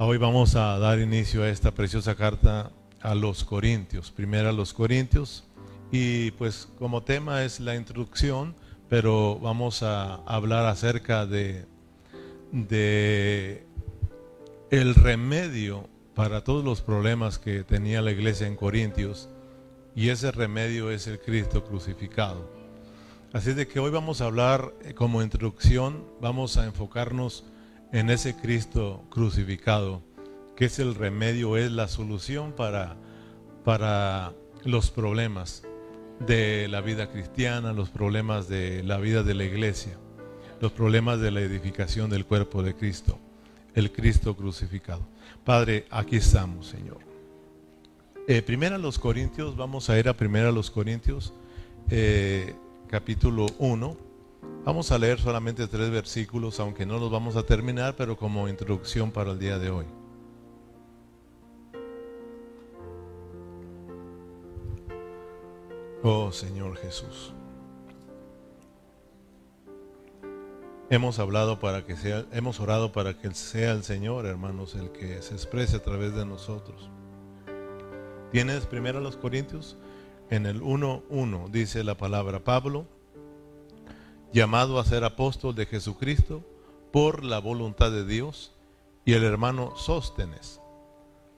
Hoy vamos a dar inicio a esta preciosa carta a los Corintios, primero a los Corintios, y pues como tema es la introducción, pero vamos a hablar acerca de, de el remedio para todos los problemas que tenía la iglesia en Corintios, y ese remedio es el Cristo crucificado. Así de que hoy vamos a hablar eh, como introducción, vamos a enfocarnos en ese Cristo crucificado, que es el remedio, es la solución para, para los problemas de la vida cristiana, los problemas de la vida de la iglesia, los problemas de la edificación del cuerpo de Cristo, el Cristo crucificado. Padre, aquí estamos, Señor. Eh, primero a los Corintios, vamos a ir a primero a los Corintios, eh, capítulo 1 Vamos a leer solamente tres versículos, aunque no los vamos a terminar, pero como introducción para el día de hoy. Oh Señor Jesús. Hemos hablado para que sea, hemos orado para que sea el Señor, hermanos, el que se exprese a través de nosotros. ¿Tienes primero a los Corintios? En el 1.1 dice la palabra Pablo llamado a ser apóstol de Jesucristo por la voluntad de Dios, y el hermano Sóstenes,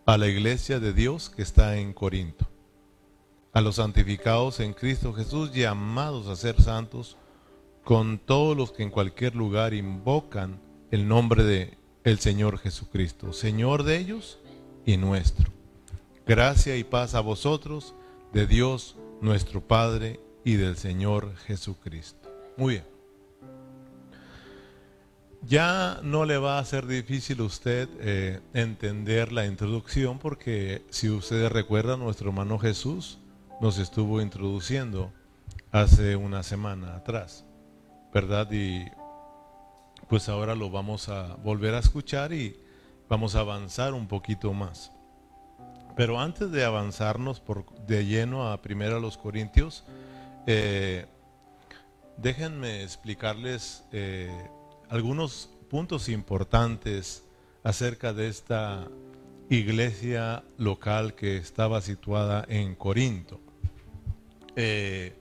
a la iglesia de Dios que está en Corinto, a los santificados en Cristo Jesús, llamados a ser santos, con todos los que en cualquier lugar invocan el nombre de el Señor Jesucristo, Señor de ellos y nuestro. Gracia y paz a vosotros, de Dios nuestro Padre y del Señor Jesucristo. Muy bien. Ya no le va a ser difícil a usted eh, entender la introducción porque si ustedes recuerdan, nuestro hermano Jesús nos estuvo introduciendo hace una semana atrás, ¿verdad? Y pues ahora lo vamos a volver a escuchar y vamos a avanzar un poquito más. Pero antes de avanzarnos por, de lleno a primero a los Corintios, eh, Déjenme explicarles eh, algunos puntos importantes acerca de esta iglesia local que estaba situada en Corinto. Eh,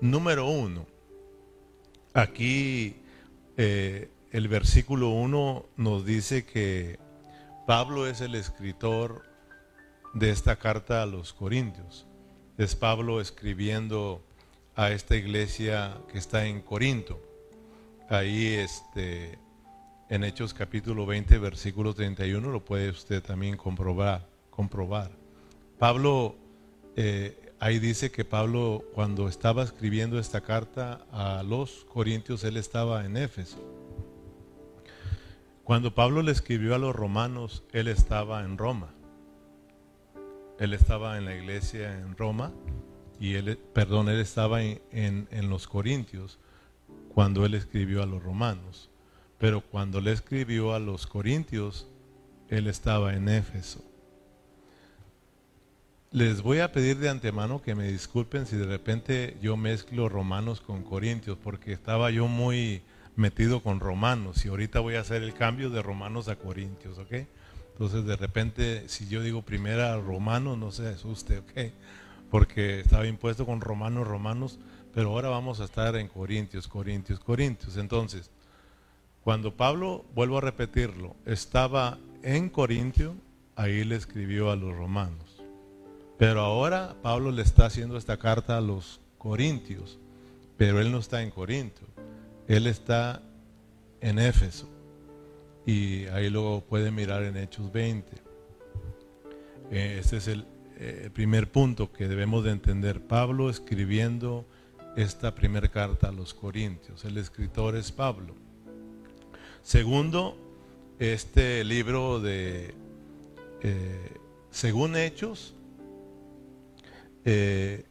número uno, aquí eh, el versículo uno nos dice que Pablo es el escritor de esta carta a los Corintios. Es Pablo escribiendo a esta iglesia que está en Corinto. Ahí este, en Hechos capítulo 20, versículo 31, lo puede usted también comprobar. comprobar. Pablo, eh, ahí dice que Pablo cuando estaba escribiendo esta carta a los Corintios, él estaba en Éfeso. Cuando Pablo le escribió a los romanos, él estaba en Roma. Él estaba en la iglesia en Roma y él, perdón, él estaba en, los Corintios cuando él escribió a los romanos, pero cuando le escribió a los Corintios, él estaba en Éfeso. Les voy a pedir de antemano que me disculpen si de repente yo mezclo romanos con corintios, porque estaba yo muy metido con romanos y ahorita voy a hacer el cambio de romanos a corintios, ¿ok? Entonces de repente si yo digo primera romano, no se asuste, ¿ok? Porque estaba impuesto con romanos, romanos, pero ahora vamos a estar en Corintios, Corintios, Corintios. Entonces, cuando Pablo, vuelvo a repetirlo, estaba en Corintio, ahí le escribió a los romanos. Pero ahora Pablo le está haciendo esta carta a los corintios, pero él no está en Corinto, él está en Éfeso. Y ahí lo puede mirar en Hechos 20. Este es el eh, primer punto que debemos de entender. Pablo escribiendo esta primera carta a los Corintios. El escritor es Pablo. Segundo, este libro de, eh, según Hechos, eh,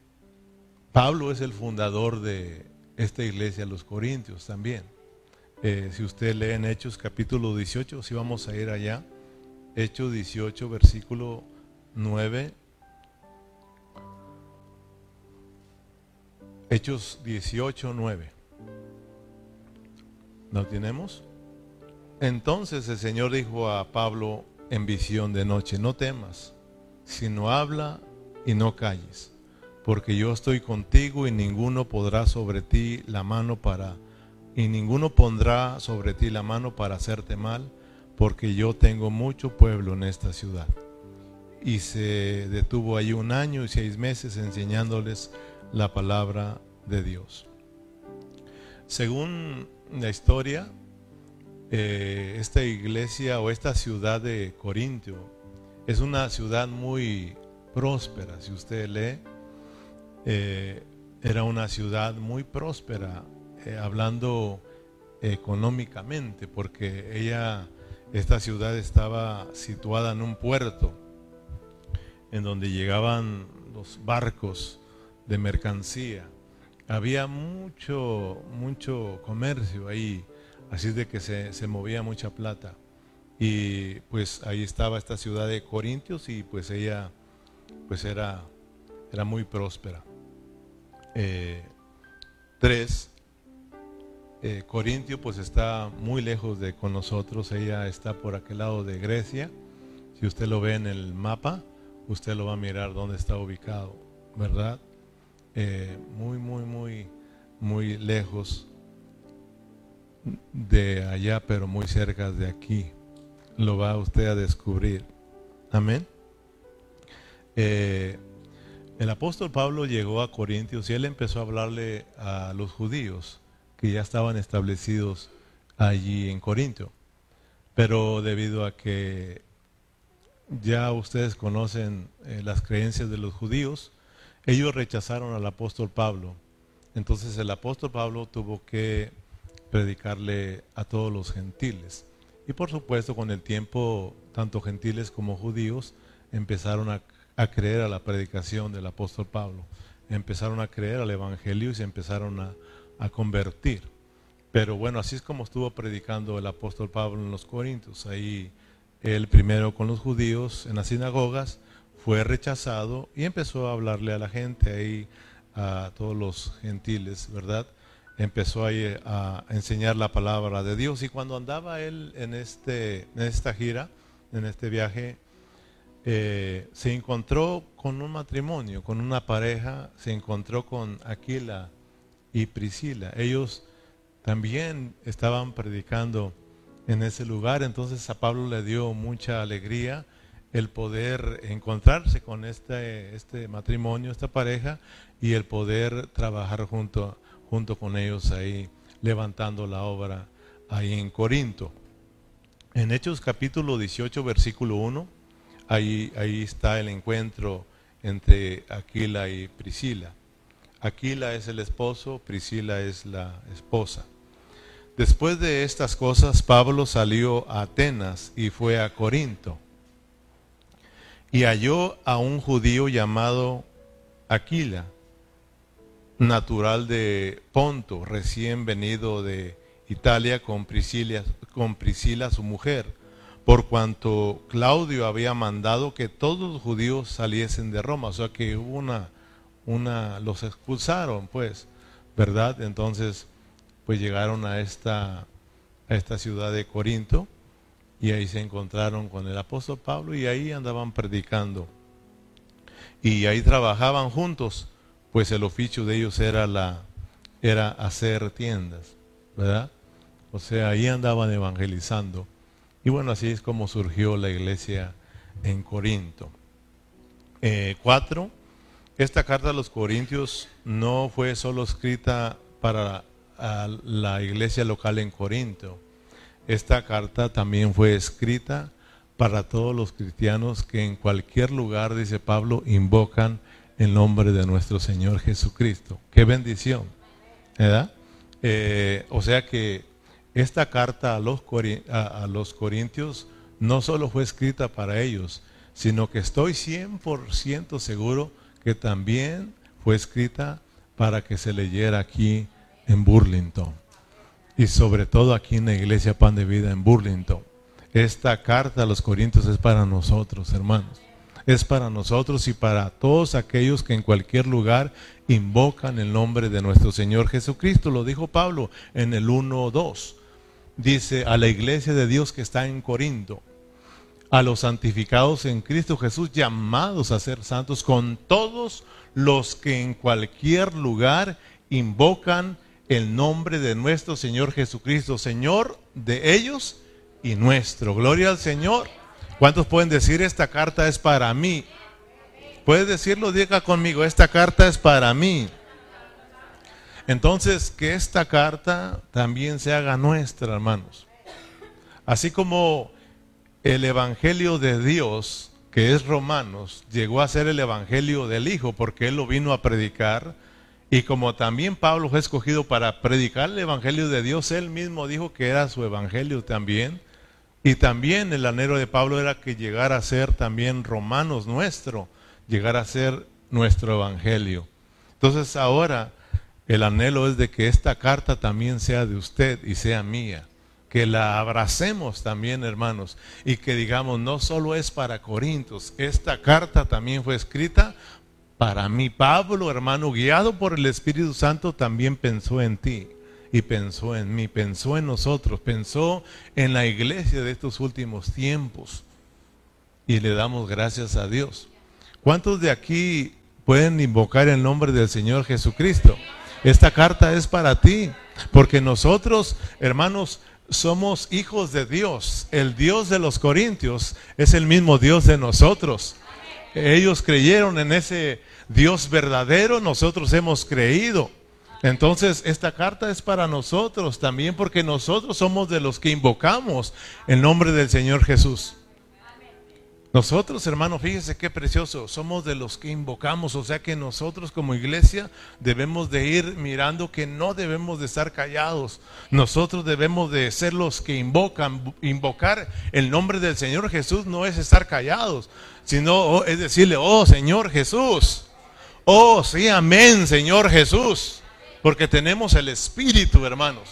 Pablo es el fundador de esta iglesia, los Corintios también. si usted lee en Hechos capítulo 18, si vamos a ir allá, Hechos 18, versículo 9 Hechos 18, 9. ¿Lo tenemos? Entonces el Señor dijo a Pablo, en visión de noche, no temas, sino habla y no calles, porque yo estoy contigo y ninguno podrá sobre ti la mano para y ninguno pondrá sobre ti la mano para hacerte mal, porque yo tengo mucho pueblo en esta ciudad. Y se detuvo allí un año y seis meses enseñándoles la palabra de Dios. Según la historia, eh, esta iglesia o esta ciudad de Corintio es una ciudad muy próspera. Si usted lee, eh, era una ciudad muy próspera, eh, hablando económicamente, porque ella, esta ciudad estaba situada en un puerto, en donde llegaban los barcos de mercancía. Había mucho, mucho comercio ahí, así de que se, se movía mucha plata. Y pues ahí estaba esta ciudad de Corintios y pues ella pues era, era muy próspera. Eh, tres, eh, Corintio pues está muy lejos de con nosotros, ella está por aquel lado de Grecia. Si usted lo ve en el mapa, usted lo va a mirar dónde está ubicado, ¿verdad? Eh, muy, muy, muy, muy lejos de allá, pero muy cerca de aquí. Lo va usted a descubrir. Amén. Eh, el apóstol Pablo llegó a Corintios y él empezó a hablarle a los judíos que ya estaban establecidos allí en Corintio. Pero debido a que ya ustedes conocen eh, las creencias de los judíos, ellos rechazaron al apóstol Pablo. Entonces el apóstol Pablo tuvo que predicarle a todos los gentiles. Y por supuesto con el tiempo, tanto gentiles como judíos empezaron a a creer a la predicación del apóstol Pablo. Empezaron a creer al Evangelio y se empezaron a, convertir. Pero bueno, así es como estuvo predicando el apóstol Pablo en los Corintios. Ahí él primero con los judíos en las sinagogas fue rechazado y empezó a hablarle a la gente ahí, a todos los gentiles, ¿verdad? Empezó ahí a enseñar la palabra de Dios y cuando andaba él en, este, en esta gira, en este viaje, eh, se encontró con un matrimonio, con una pareja, se encontró con Aquila y Priscila. Ellos también estaban predicando en ese lugar, entonces a Pablo le dio mucha alegría el poder encontrarse con este, este matrimonio, esta pareja, y el poder trabajar junto, junto con ellos ahí, levantando la obra ahí en Corinto. En Hechos capítulo 18, versículo 1 Ahí, ahí está el encuentro entre Aquila y Priscila. Aquila es el esposo, Priscila es la esposa. Después de estas cosas, Pablo salió a Atenas y fue a Corinto. Y halló a un judío llamado Aquila, natural de Ponto, recién venido de Italia con Priscila, con su mujer por cuanto Claudio había mandado que todos los judíos saliesen de Roma, o sea que hubo una, una, los expulsaron, pues, ¿verdad? Entonces, pues llegaron a esta, a esta ciudad de Corinto y ahí se encontraron con el apóstol Pablo y ahí andaban predicando. Y ahí trabajaban juntos, pues el oficio de ellos era la era hacer tiendas, ¿verdad? O sea, ahí andaban evangelizando. Y bueno, así es como surgió la iglesia en Corinto. Eh, cuatro, esta carta a los Corintios no fue solo escrita para la iglesia local en Corinto. Esta carta también fue escrita para todos los cristianos que en cualquier lugar, dice Pablo, invocan el nombre de nuestro Señor Jesucristo. Qué bendición, ¿verdad? Eh, o sea que esta carta a los, a, los corintios no solo fue escrita para ellos, sino que estoy 100% seguro que también fue escrita para que se leyera aquí en Burlington. Y sobre todo aquí en la iglesia Pan de Vida en Burlington. Esta carta a los Corintios es para nosotros, hermanos. Es para nosotros y para todos aquellos que en cualquier lugar invocan el nombre de nuestro Señor Jesucristo. Lo dijo Pablo en el 1.2 dice a la iglesia de Dios que está en Corinto, a los santificados en Cristo Jesús, llamados a ser santos, con todos los que en cualquier lugar invocan el nombre de nuestro Señor Jesucristo, Señor de ellos y nuestro. Gloria al Señor. ¿Cuántos pueden decir esta carta es para mí? Puedes decirlo, diga conmigo, esta carta es para mí. Entonces, que esta carta también se haga nuestra, hermanos. Así como el Evangelio de Dios, que es Romanos, llegó a ser el Evangelio del Hijo, porque Él lo vino a predicar, y como también Pablo fue escogido para predicar el Evangelio de Dios, él mismo dijo que era su Evangelio también. Y también el anhelo de Pablo era que llegara a ser también romanos nuestro, llegara a ser nuestro Evangelio. Entonces ahora el anhelo es de que esta carta también sea de usted y sea mía. Que la abracemos también, hermanos, y que digamos, no solo es para Corintios, esta carta también fue escrita para mí, Pablo, hermano, guiado por el Espíritu Santo, también pensó en ti y pensó en mí, pensó en nosotros, pensó en la iglesia de estos últimos tiempos. Y le damos gracias a Dios. ¿Cuántos de aquí pueden invocar el nombre del Señor Jesucristo? Esta carta es para ti, porque nosotros, hermanos, somos hijos de Dios. El Dios de los Corintios es el mismo Dios de nosotros. Ellos creyeron en ese Dios verdadero, nosotros hemos creído. Entonces, esta carta es para nosotros también porque nosotros somos de los que invocamos el nombre del Señor Jesús. Nosotros, hermanos, fíjese qué precioso, somos de los que invocamos, o sea que nosotros como iglesia debemos de ir mirando que no debemos de estar callados. Nosotros debemos de ser los que invocan, invocar el nombre del Señor Jesús no es estar callados, sino oh, es decirle, "Oh Señor Jesús." Oh, sí, amén, Señor Jesús, porque tenemos el espíritu, hermanos.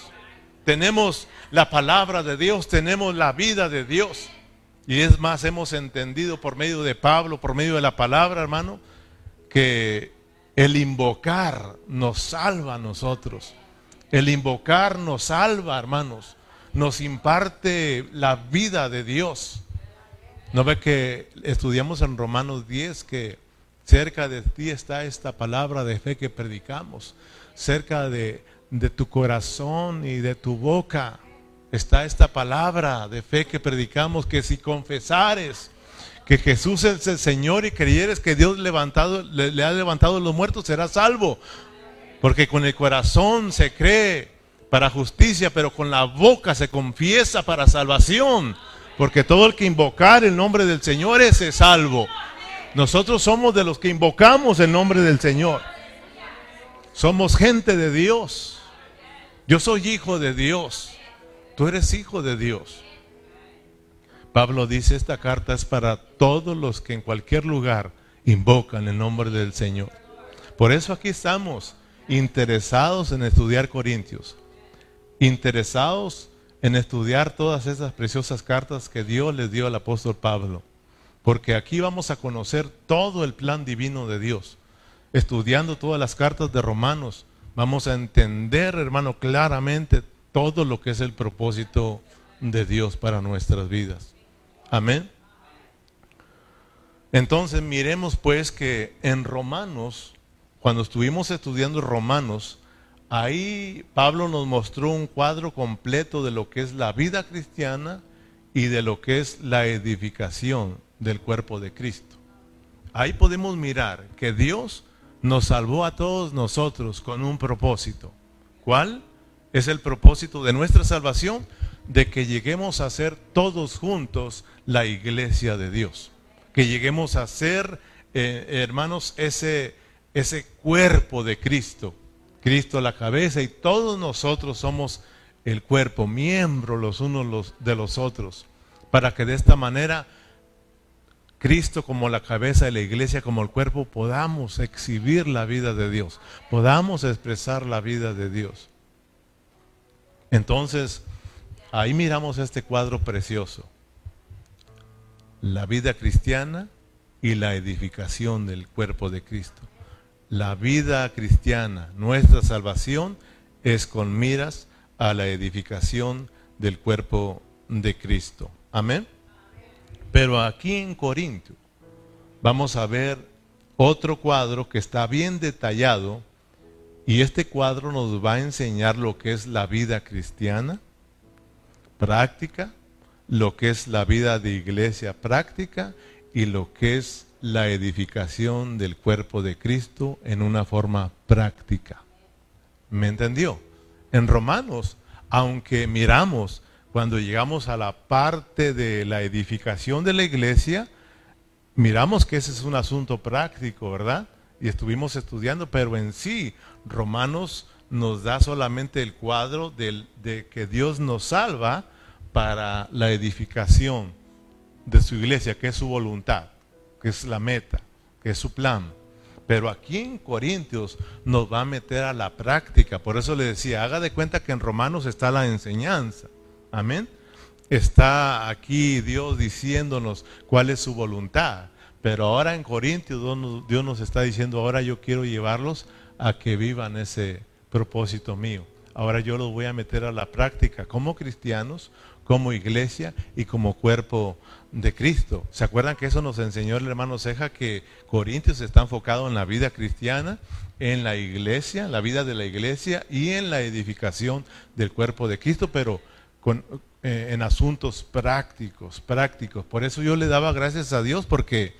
Tenemos la palabra de Dios, tenemos la vida de Dios. Y es más, hemos entendido por medio de Pablo, por medio de la palabra, hermano, que el invocar nos salva a nosotros. El invocar nos salva, hermanos. Nos imparte la vida de Dios. ¿No ve que estudiamos en Romanos 10 que cerca de ti está esta palabra de fe que predicamos? Cerca de, de tu corazón y de tu boca está esta palabra de fe que predicamos, que si confesares que Jesús es el Señor y creyeres que Dios levantado, le, ha levantado los muertos, serás salvo. Porque con el corazón se cree para justicia, pero con la boca se confiesa para salvación. Porque todo el que invocar el nombre del Señor es salvo. Nosotros somos de los que invocamos el nombre del Señor. Somos gente de Dios. Yo soy hijo de Dios. Tú eres hijo de Dios. Pablo dice, esta carta es para todos los que en cualquier lugar invocan el nombre del Señor. Por eso aquí estamos interesados en estudiar Corintios, interesados en estudiar todas esas preciosas cartas que Dios les dio al apóstol Pablo, porque aquí vamos a conocer todo el plan divino de Dios. Estudiando todas las cartas de Romanos, vamos a entender, hermano, claramente todo lo que es el propósito de Dios para nuestras vidas. Amén. Entonces miremos pues que en Romanos, cuando estuvimos estudiando Romanos, ahí Pablo nos mostró un cuadro completo de lo que es la vida cristiana y de lo que es la edificación del cuerpo de Cristo. Ahí podemos mirar que Dios nos salvó a todos nosotros con un propósito. ¿Cuál? Es el propósito de nuestra salvación, de que lleguemos a ser todos juntos la iglesia de Dios. Que lleguemos a ser, eh, hermanos, ese, ese cuerpo de Cristo. Cristo la cabeza y todos nosotros somos el cuerpo, miembros los unos de los otros, para que de esta manera Cristo como la cabeza de la iglesia, como el cuerpo, podamos exhibir la vida de Dios, podamos expresar la vida de Dios. Entonces, ahí miramos este cuadro precioso. La vida cristiana y la edificación del cuerpo de Cristo. La vida cristiana, nuestra salvación, es con miras a la edificación del cuerpo de Cristo. Amén. Pero aquí en Corintio vamos a ver otro cuadro que está bien detallado y este cuadro nos va a enseñar lo que es la vida cristiana práctica, lo que es la vida de iglesia práctica y lo que es la edificación del cuerpo de Cristo en una forma práctica. ¿Me entendió? En Romanos, aunque miramos cuando llegamos a la parte de la edificación de la iglesia, miramos que ese es un asunto práctico, ¿verdad? Y estuvimos estudiando, pero en sí, Romanos nos da solamente el cuadro de que Dios nos salva para la edificación de su iglesia, que es su voluntad, que es la meta, que es su plan. Pero aquí en Corintios nos va a meter a la práctica. Por eso le decía, haga de cuenta que en Romanos está la enseñanza. Amén. Está aquí Dios diciéndonos cuál es su voluntad. Pero ahora en Corintios Dios nos está diciendo, ahora yo quiero llevarlos a que vivan ese propósito mío. Ahora yo los voy a meter a la práctica como cristianos, como iglesia y como cuerpo de Cristo. ¿Se acuerdan que eso nos enseñó el hermano Ceja que Corintios está enfocado en la vida cristiana, en la iglesia, la vida de la iglesia y en la edificación del cuerpo de Cristo, pero eh, en asuntos prácticos, prácticos. Por eso yo le daba gracias a Dios porque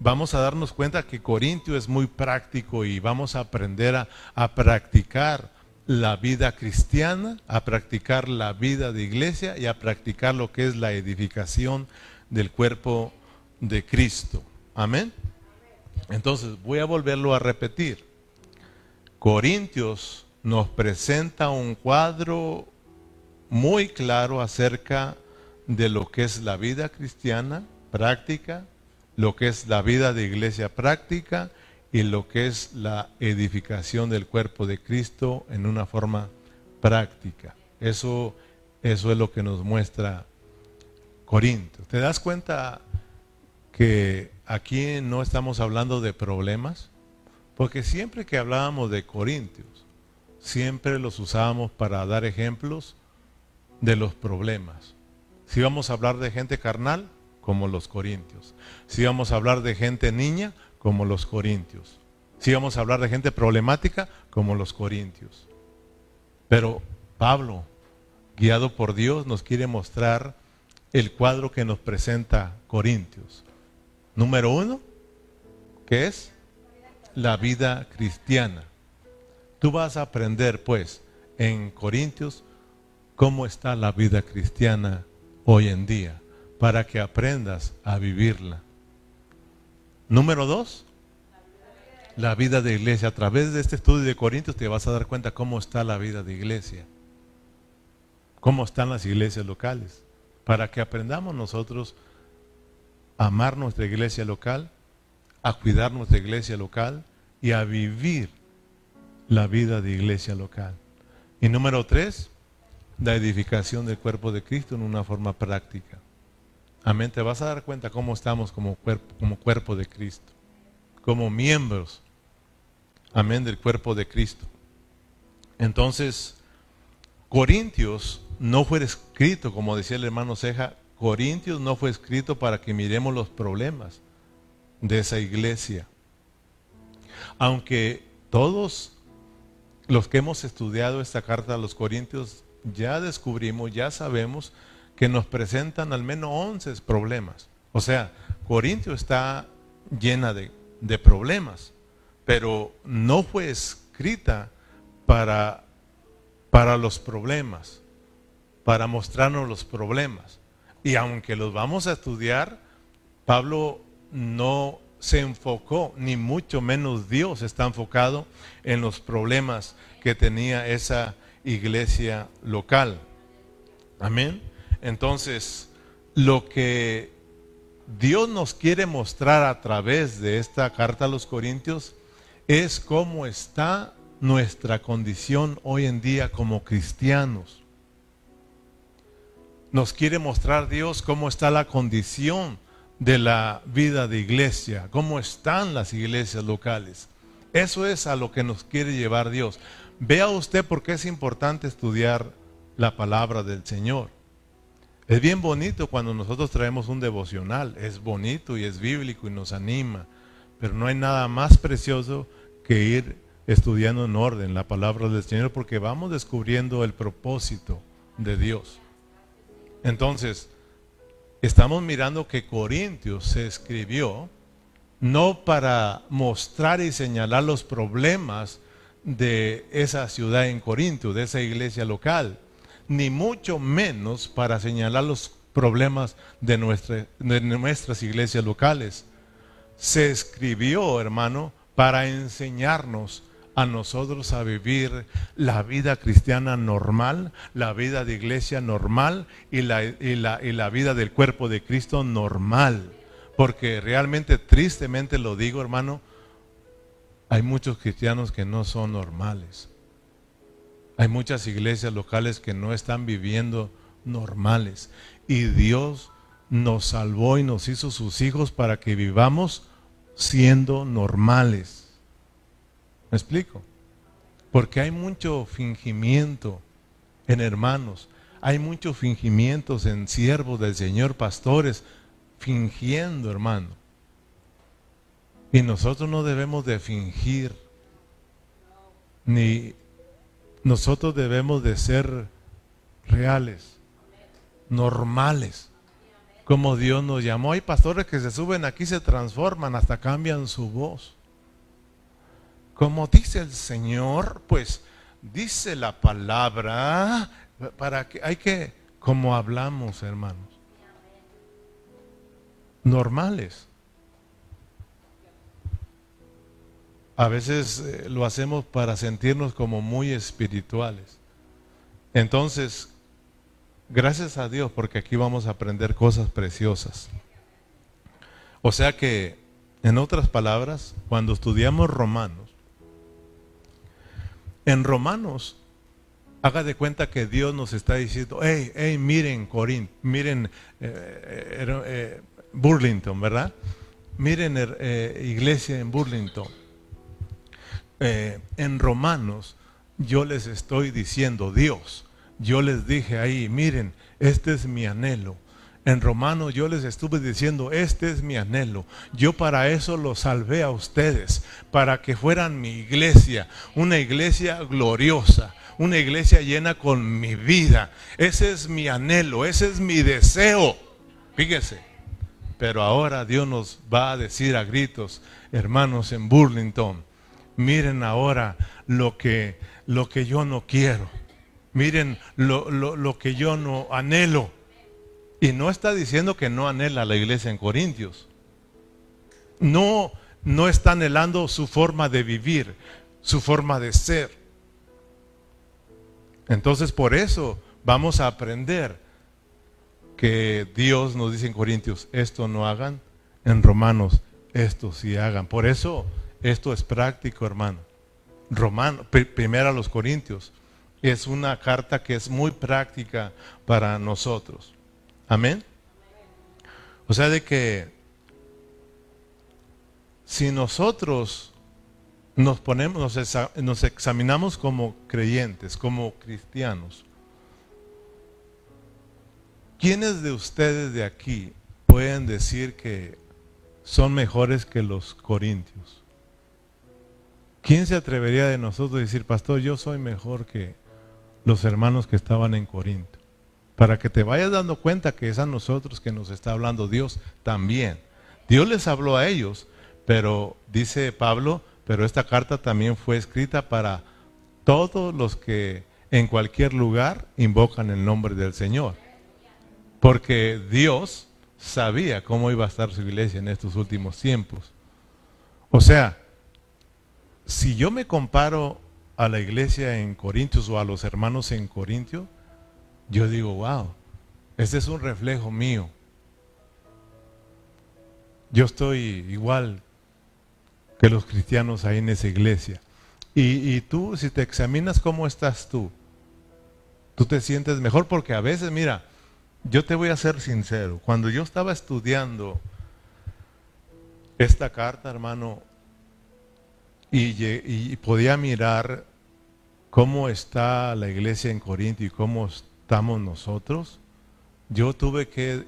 vamos a darnos cuenta que Corintio es muy práctico y vamos a aprender a, a practicar la vida cristiana, a practicar la vida de iglesia y a practicar lo que es la edificación del cuerpo de Cristo. Amén. Entonces voy a volverlo a repetir. Corintios nos presenta un cuadro muy claro acerca de lo que es la vida cristiana práctica, lo que es la vida de iglesia práctica y lo que es la edificación del cuerpo de Cristo en una forma práctica. Eso, eso es lo que nos muestra Corinto. ¿Te das cuenta que aquí no estamos hablando de problemas? Porque siempre que hablábamos de Corintios, siempre los usábamos para dar ejemplos de los problemas. Si vamos a hablar de gente carnal, como los corintios. Si vamos a hablar de gente niña, como los corintios. Si vamos a hablar de gente problemática, como los corintios. Pero Pablo, guiado por Dios, nos quiere mostrar el cuadro que nos presenta Corintios. Número uno, que es la vida cristiana. Tú vas a aprender, pues, en Corintios, cómo está la vida cristiana hoy en día, para que aprendas a vivirla. Número dos, la vida de iglesia. A través de este estudio de Corintios te vas a dar cuenta cómo está la vida de iglesia, cómo están las iglesias locales, para que aprendamos nosotros a amar nuestra iglesia local, a cuidar nuestra iglesia local y a vivir la vida de iglesia local. Y número tres, la edificación del cuerpo de Cristo en una forma práctica. Amén. Te vas a dar cuenta cómo estamos como cuerpo, como cuerpo de Cristo, como miembros, amén, del cuerpo de Cristo. Entonces, Corintios no fue escrito, como decía el hermano Ceja, Corintios no fue escrito para que miremos los problemas de esa iglesia. Aunque todos los que hemos estudiado esta carta a los Corintios ya descubrimos, ya sabemos que nos presentan al menos 11 problemas. O sea, Corintio está llena de, de problemas, pero no fue escrita para, para los problemas, para mostrarnos los problemas. Y aunque los vamos a estudiar, Pablo no se enfocó, ni mucho menos Dios está enfocado en los problemas que tenía esa iglesia local. Amén. Entonces, lo que Dios nos quiere mostrar a través de esta carta a los Corintios es cómo está nuestra condición hoy en día como cristianos. Nos quiere mostrar Dios cómo está la condición de la vida de iglesia, cómo están las iglesias locales. Eso es a lo que nos quiere llevar Dios. Vea usted por qué es importante estudiar la palabra del Señor. Es bien bonito cuando nosotros traemos un devocional, es bonito y es bíblico y nos anima, pero no hay nada más precioso que ir estudiando en orden la palabra del Señor porque vamos descubriendo el propósito de Dios. Entonces, estamos mirando que Corintios se escribió no para mostrar y señalar los problemas de esa ciudad en Corinto, de esa iglesia local, ni mucho menos para señalar los problemas de, nuestras iglesias locales. Se escribió, hermano, para enseñarnos a nosotros a vivir la vida cristiana normal, la vida de iglesia normal y la vida del cuerpo de Cristo normal. Porque realmente, tristemente lo digo, hermano, hay muchos cristianos que no son normales. Hay muchas iglesias locales que no están viviendo normales. Y Dios nos salvó y nos hizo sus hijos para que vivamos siendo normales. ¿Me explico? Porque hay mucho fingimiento en hermanos, hay muchos fingimientos en siervos del Señor, pastores, fingiendo, hermano. Y nosotros no debemos de fingir, ni nosotros debemos de ser reales, normales, como Dios nos llamó. Hay pastores que se suben aquí, se transforman, hasta cambian su voz. Como dice el Señor, pues dice la palabra, para que hay que, como hablamos, hermanos, normales. A veces eh, lo hacemos para sentirnos como muy espirituales. Entonces, gracias a Dios porque aquí vamos a aprender cosas preciosas. O sea que, en otras palabras, cuando estudiamos Romanos, en Romanos, haga de cuenta que Dios nos está diciendo, hey, hey, miren Corín, miren eh, eh, eh, Burlington, ¿verdad? Miren iglesia en Burlington. En Romanos, yo les estoy diciendo, Dios, yo les dije ahí, miren, este es mi anhelo en Romanos yo les estuve diciendo, este es mi anhelo. Yo para eso los salvé a ustedes, para que fueran mi iglesia, una iglesia gloriosa, una iglesia llena con mi vida. Ese es mi anhelo, ese es mi deseo. Fíjese. Pero ahora Dios nos va a decir a gritos, hermanos en Burlington, miren ahora lo que, lo que yo no quiero. Miren lo, lo que yo no anhelo. Y no está diciendo que no anhela la iglesia en Corintios. No, no está anhelando su forma de vivir, su forma de ser. Entonces por eso vamos a aprender que Dios nos dice en Corintios, esto no hagan, en Romanos, esto sí hagan. Por eso esto es práctico, hermano. Romano, primero a los Corintios, es una carta que es muy práctica para nosotros. Amén. O sea, de que si nosotros nos ponemos, nos, examinamos como creyentes, como cristianos, ¿quiénes de ustedes de aquí pueden decir que son mejores que los corintios? ¿Quién se atrevería de nosotros a decir, pastor, yo soy mejor que los hermanos que estaban en Corinto? para que te vayas dando cuenta que es a nosotros que nos está hablando Dios también. Dios les habló a ellos, pero dice Pablo, pero esta carta también fue escrita para todos los que en cualquier lugar invocan el nombre del Señor. Porque Dios sabía cómo iba a estar su iglesia en estos últimos tiempos. O sea, si yo me comparo a la iglesia en Corintios o a los hermanos en Corintios, yo digo, wow, este es un reflejo mío. Yo estoy igual que los cristianos ahí en esa iglesia. Y, tú, si te examinas cómo estás tú, tú te sientes mejor porque a veces, mira, yo te voy a ser sincero, cuando yo estaba estudiando esta carta, hermano, y, podía mirar cómo está la iglesia en Corinto y cómo estamos nosotros, yo tuve que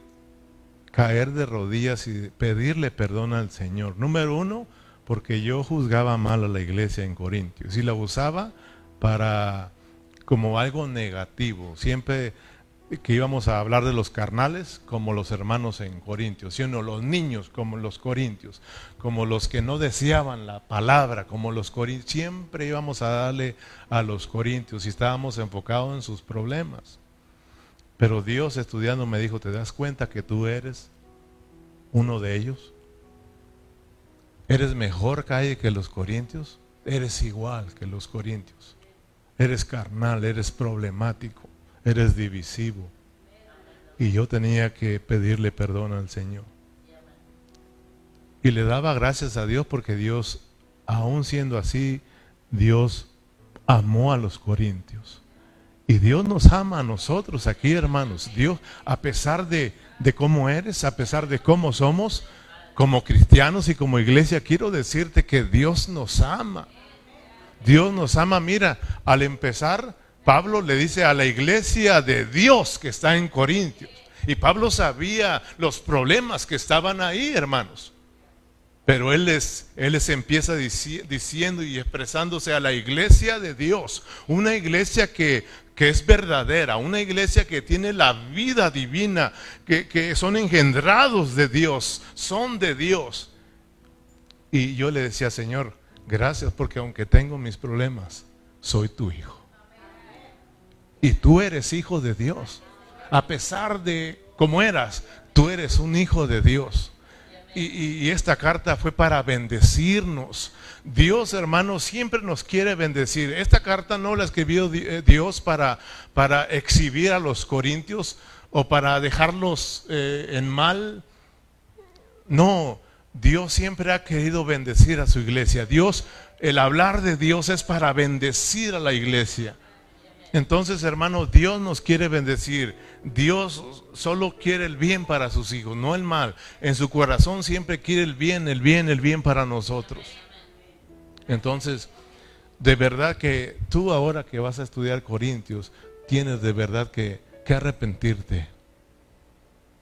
caer de rodillas y pedirle perdón al Señor. Número uno, porque yo juzgaba mal a la iglesia en Corintios y la usaba para como algo negativo. Siempre que íbamos a hablar de los carnales como los hermanos en Corintios, sino los niños como los corintios, como los que no deseaban la palabra, como los corintios, siempre íbamos a darle a los corintios y estábamos enfocados en sus problemas. Pero Dios estudiando me dijo, ¿te das cuenta que tú eres uno de ellos? ¿Eres mejor calle que los corintios? Eres igual que los corintios. Eres carnal, eres problemático eres divisivo. Y yo tenía que pedirle perdón al Señor. Y le daba gracias a Dios porque Dios, aún siendo así, Dios amó a los corintios. Y Dios nos ama a nosotros aquí, hermanos. Dios, a pesar de, de cómo eres, a pesar de cómo somos, como cristianos y como iglesia, quiero decirte que Dios nos ama. Dios nos ama. Mira, al empezar Pablo le dice a la iglesia de Dios que está en Corintios. Y Pablo sabía los problemas que estaban ahí, hermanos. Pero él les, él les empieza diciendo y expresándose a la iglesia de Dios. Una iglesia que, que es verdadera, una iglesia que tiene la vida divina, que, que son engendrados de Dios, son de Dios. Y yo le decía, Señor, gracias porque aunque tengo mis problemas, soy tu hijo. Y tú eres hijo de Dios. A pesar de cómo eras, tú eres un hijo de Dios. Y, esta carta fue para bendecirnos. Dios, hermanos, siempre nos quiere bendecir. Esta carta no la escribió eh, Dios para, para exhibir a los corintios o para dejarlos eh, en mal. No, Dios siempre ha querido bendecir a su iglesia. Dios, el hablar de Dios es para bendecir a la iglesia. Entonces, hermanos, Dios nos quiere bendecir. Dios solo quiere el bien para sus hijos, no el mal. En su corazón siempre quiere el bien, el bien, el bien para nosotros. Entonces, de verdad que tú ahora que vas a estudiar Corintios, tienes de verdad que, que arrepentirte.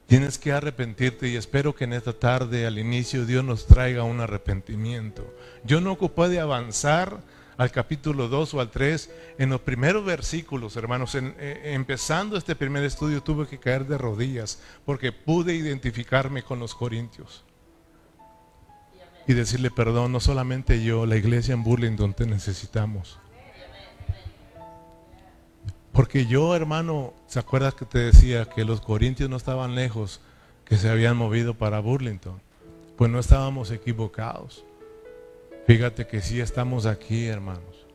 Tienes que arrepentirte y espero que en esta tarde, al inicio, Dios nos traiga un arrepentimiento. Yo no ocupé de avanzar al capítulo 2 o al 3, en los primeros versículos, hermanos, eh, empezando este primer estudio tuve que caer de rodillas porque pude identificarme con los corintios y decirle perdón, no solamente yo, la iglesia en Burlington te necesitamos. Porque yo, hermano, ¿se acuerdas que te decía que los corintios no estaban lejos, que se habían movido para Burlington? Pues no estábamos equivocados. Fíjate que sí estamos aquí, hermanos.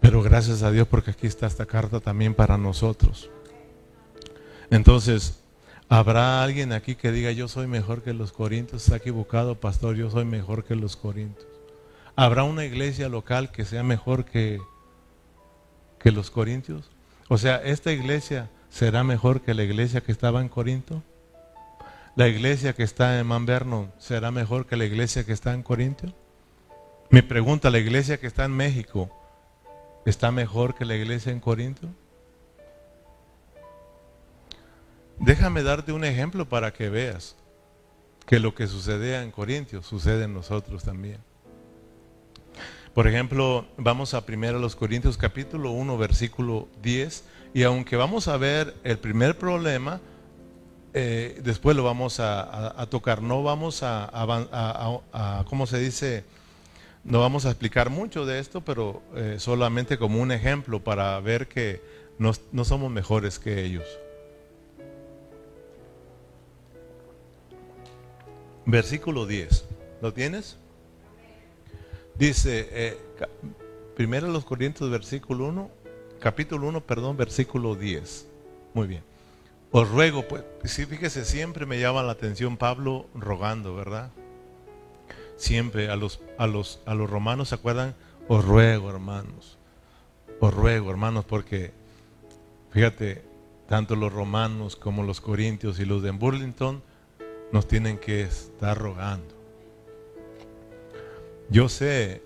Pero gracias a Dios porque aquí está esta carta también para nosotros. Entonces, ¿habrá alguien aquí que diga yo soy mejor que los corintios? Está equivocado, pastor, yo soy mejor que los corintios. ¿Habrá una iglesia local que sea mejor que, que los corintios? O sea, ¿esta iglesia será mejor que la iglesia que estaba en Corinto? ¿La iglesia que está en Manverno será mejor que la iglesia que está en Corintio? Me pregunta, ¿la iglesia que está en México está mejor que la iglesia en Corinto? Déjame darte un ejemplo para que veas que lo que sucedía en Corintios sucede en nosotros también. Por ejemplo, vamos a primero los Corintios capítulo 1 versículo 10 y aunque vamos a ver el primer problema, eh, después lo vamos a, tocar. No vamos a, a, ¿cómo se dice? No vamos a explicar mucho de esto, pero eh, solamente como un ejemplo para ver que no, no somos mejores que ellos. Versículo 10. ¿Lo tienes? Dice, eh, primero los Corintios, versículo 1, capítulo 1, perdón, versículo 10. Muy bien. Os ruego, pues, sí, fíjese, siempre me llama la atención Pablo rogando, ¿verdad? Siempre a los, a los, a los romanos, ¿se acuerdan? Os ruego, hermanos. Os ruego, hermanos, porque, fíjate, tanto los romanos como los corintios y los de Burlington nos tienen que estar rogando. Yo sé,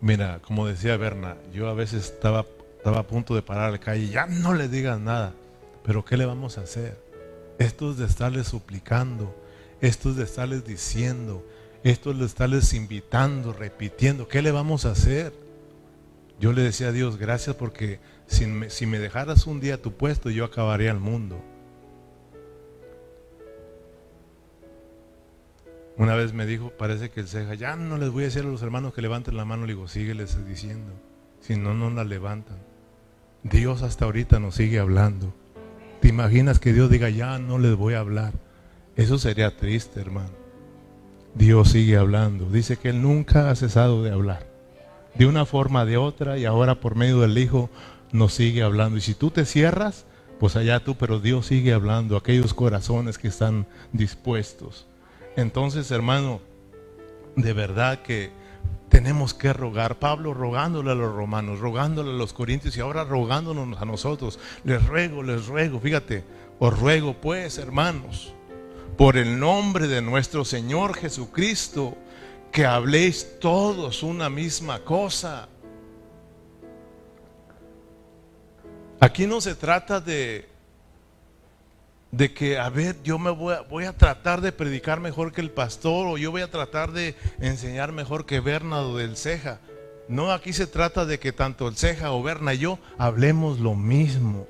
mira, como decía Berna, yo a veces estaba Estaba a punto de parar la calle, ya no le digas nada. Pero ¿qué le vamos a hacer? Esto es de estarles suplicando, esto es de estarles diciendo, esto es de estarles invitando, repitiendo. ¿Qué le vamos a hacer? Yo le decía a Dios, gracias porque si me, dejaras un día tu puesto, yo acabaría el mundo. Una vez me dijo, parece que el ceja, ya no les voy a decir a los hermanos que levanten la mano. Le digo, sígueles diciendo. Si no, no la levantan. Dios hasta ahorita nos sigue hablando. ¿Te imaginas que Dios diga, ya no les voy a hablar? Eso sería triste, hermano. Dios sigue hablando. Dice que Él nunca ha cesado de hablar. De una forma, de otra, y ahora por medio del Hijo nos sigue hablando. Y si tú te cierras, pues allá tú, pero Dios sigue hablando. Aquellos corazones que están dispuestos. Entonces, hermano, de verdad que tenemos que rogar. Pablo rogándole a los romanos, rogándole a los corintios y ahora rogándonos a nosotros. Les ruego, les ruego, fíjate, os ruego pues, hermanos, por el nombre de nuestro Señor Jesucristo, que habléis todos una misma cosa. Aquí no se trata de de que, a ver, yo me voy a, voy a, tratar de predicar mejor que el pastor o yo voy a tratar de enseñar mejor que Bernardo del Ceja. No, aquí se trata de que tanto el Ceja o Berna y yo hablemos lo mismo.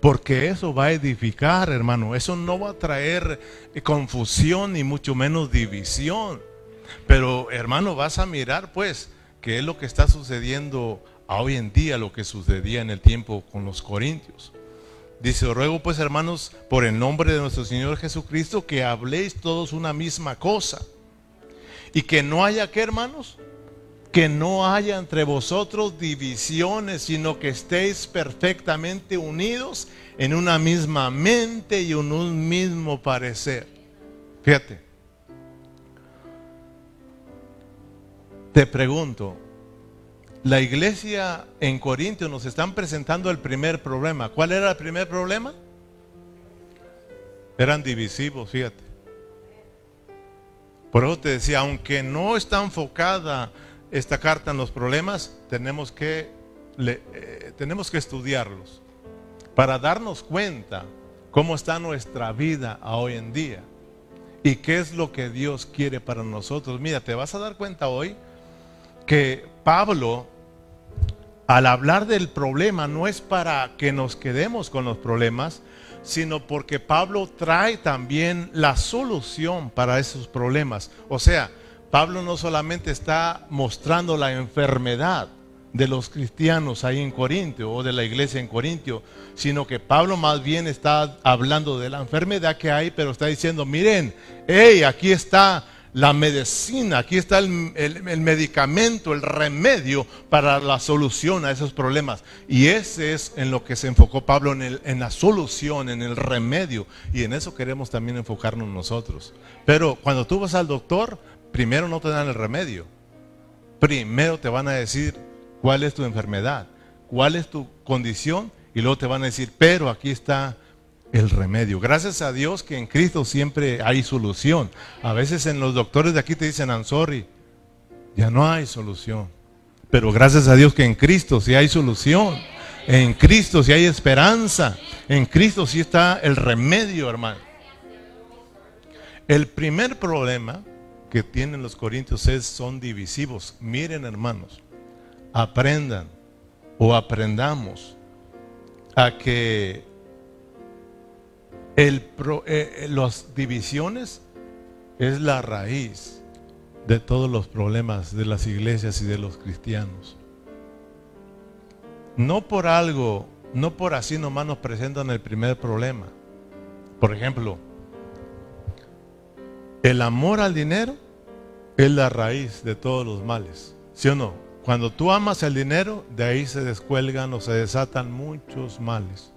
Porque eso va a edificar, hermano. Eso no va a traer confusión ni mucho menos división. Pero, hermano, vas a mirar, pues, qué es lo que está sucediendo hoy en día, lo que sucedía en el tiempo con los corintios. Dice, ruego pues hermanos, por el nombre de nuestro Señor Jesucristo, que habléis todos una misma cosa. Y que no haya, ¿qué hermanos? Que no haya entre vosotros divisiones, sino que estéis perfectamente unidos en una misma mente y en un mismo parecer. Fíjate. Te pregunto, la iglesia en Corintio nos están presentando el primer problema. ¿Cuál era el primer problema? Eran divisivos, fíjate. Por eso te decía, aunque no está enfocada esta carta en los problemas, tenemos que, eh, tenemos que estudiarlos para darnos cuenta cómo está nuestra vida hoy en día y qué es lo que Dios quiere para nosotros. Mira, te vas a dar cuenta hoy que Pablo, al hablar del problema, no es para que nos quedemos con los problemas, sino porque Pablo trae también la solución para esos problemas. O sea, Pablo no solamente está mostrando la enfermedad de los cristianos ahí en Corintio o de la iglesia en Corintio, sino que Pablo más bien está hablando de la enfermedad que hay, pero está diciendo, miren, hey, aquí está la medicina, aquí está el, medicamento, el remedio para la solución a esos problemas. Y ese es en lo que se enfocó Pablo, en, en la solución, en el remedio. Y en eso queremos también enfocarnos nosotros. Pero cuando tú vas al doctor, primero no te dan el remedio. Primero te van a decir cuál es tu enfermedad, cuál es tu condición, y luego te van a decir, pero aquí está el remedio. Gracias a Dios que en Cristo siempre hay solución. A veces en los doctores de aquí te dicen, I'm sorry, ya no hay solución. Pero gracias a Dios que en Cristo sí hay solución. En Cristo sí hay esperanza. En Cristo sí está el remedio, hermano. El primer problema que tienen los corintios es son divisivos. Miren, hermanos, aprendan o aprendamos a que el eh, eh, las divisiones es la raíz de todos los problemas de las iglesias y de los cristianos. No por algo, no por así nomás nos presentan el primer problema. Por ejemplo, el amor al dinero es la raíz de todos los males. ¿Sí o no? Cuando tú amas el dinero, de ahí se descuelgan o se desatan muchos males.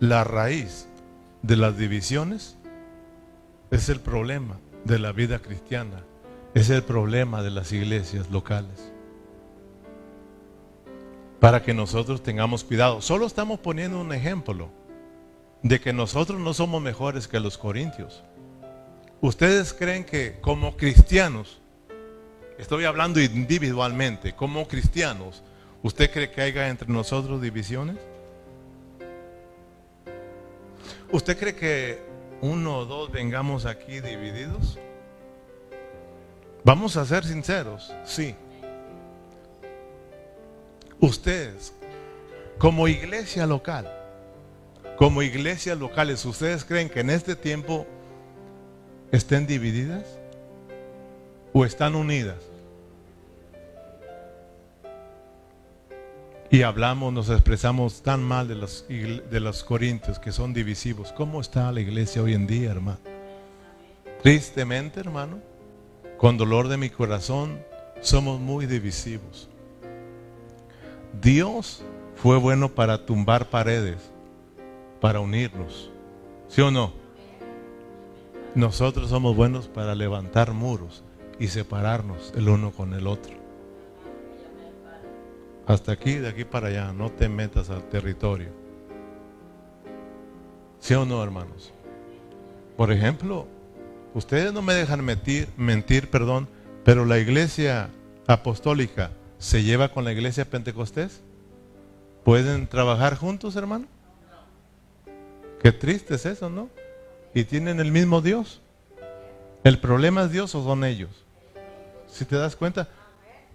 La raíz de las divisiones es el problema de la vida cristiana, es el problema de las iglesias locales. Para que nosotros tengamos cuidado. Solo estamos poniendo un ejemplo de que nosotros no somos mejores que los corintios. ¿Ustedes creen que como cristianos Estoy hablando individualmente, como cristianos. ¿Usted cree que haya entre nosotros divisiones? ¿Usted cree que uno o dos vengamos aquí divididos? Vamos a ser sinceros, sí. Ustedes, como iglesia local, como iglesias locales, ¿ustedes creen que en este tiempo estén divididas o están unidas? Y hablamos, nos expresamos tan mal de los, de los corintios que son divisivos. ¿Cómo está la iglesia hoy en día, hermano? Tristemente, hermano, con dolor de mi corazón, somos muy divisivos. Dios fue bueno para tumbar paredes, para unirnos. ¿Sí o no? Nosotros somos buenos para levantar muros y separarnos el uno con el otro. Hasta aquí, de aquí para allá, no te metas al territorio. ¿Sí o no, hermanos? Por ejemplo, ustedes no me dejan mentir, mentir, perdón, pero la iglesia apostólica se lleva con la iglesia pentecostés. ¿Pueden trabajar juntos, hermano? Qué triste es eso, ¿no? Y tienen el mismo Dios. ¿El problema es Dios o son ellos? Si te das cuenta,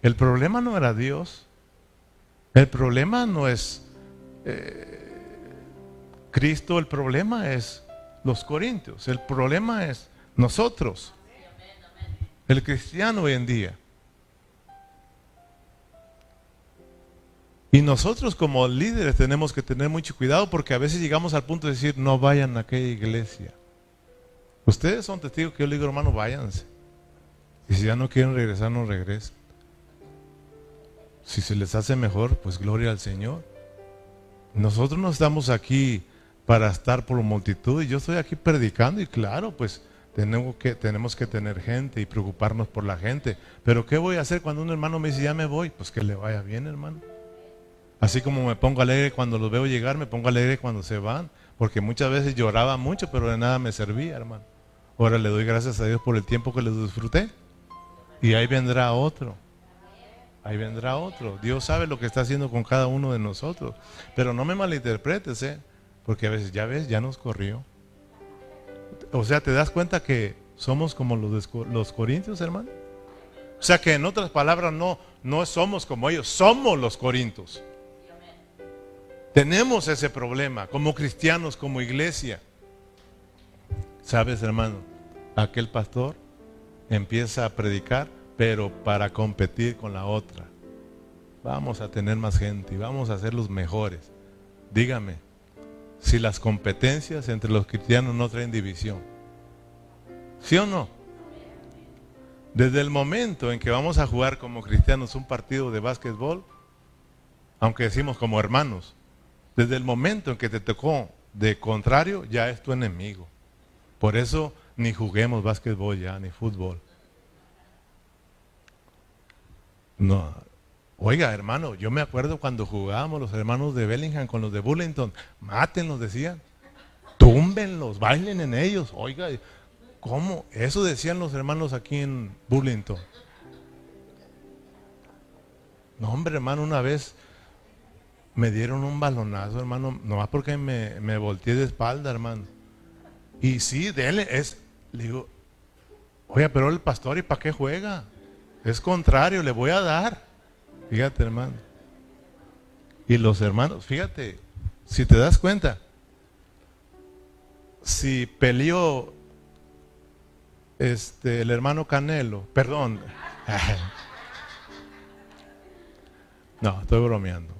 el problema no era Dios. El problema no es eh, Cristo, el problema es los corintios, el problema es nosotros, el cristiano hoy en día. Y nosotros como líderes tenemos que tener mucho cuidado porque a veces llegamos al punto de decir, no vayan a aquella iglesia. Ustedes son testigos que yo le digo, hermano, váyanse. Y si ya no quieren regresar, no regresen. Si se les hace mejor, pues gloria al Señor. Nosotros no estamos aquí para estar por multitud y yo estoy aquí predicando y claro, pues tenemos que, tenemos que tener gente y preocuparnos por la gente. Pero ¿qué voy a hacer cuando un hermano me dice, ya me voy? Pues que le vaya bien, hermano. Así como me pongo alegre cuando los veo llegar, me pongo alegre cuando se van, porque muchas veces lloraba mucho, pero de nada me servía, hermano. Ahora le doy gracias a Dios por el tiempo que les disfruté. Y ahí vendrá otro. Ahí vendrá otro. Dios sabe lo que está haciendo con cada uno de nosotros. Pero no me malinterpretes, ¿eh? porque a veces ya ves, ya nos corrió. O sea, ¿te das cuenta que somos como los, los corintios, hermano? O sea que en otras palabras no, no somos como ellos, somos los corintios. Tenemos ese problema como cristianos, como iglesia. ¿Sabes, hermano? Aquel pastor empieza a predicar, pero para competir con la otra. Vamos a tener más gente y vamos a ser los mejores. Dígame, si las competencias entre los cristianos no traen división. ¿Sí o no? Desde el momento en que vamos a jugar como cristianos un partido de básquetbol, aunque decimos como hermanos, desde el momento en que te tocó de contrario, ya es tu enemigo. Por eso ni juguemos básquetbol ya, ni fútbol. No. Oiga, hermano, yo me acuerdo cuando jugábamos los hermanos de Bellingham con los de Bullington. Mátenlos, decían. Túmbenlos, bailen en ellos. Oiga, ¿cómo? Eso decían los hermanos aquí en Bullington. No, hombre, hermano, una vez me dieron un balonazo, hermano, nomás porque me, me volteé de espalda, hermano. Y sí, dele, es, le digo, oye, pero el pastor, ¿y para qué juega? Es contrario, le voy a dar. Fíjate, hermano. Y los hermanos, fíjate, si te das cuenta, si peleó este, el hermano Canelo, perdón. No, estoy bromeando.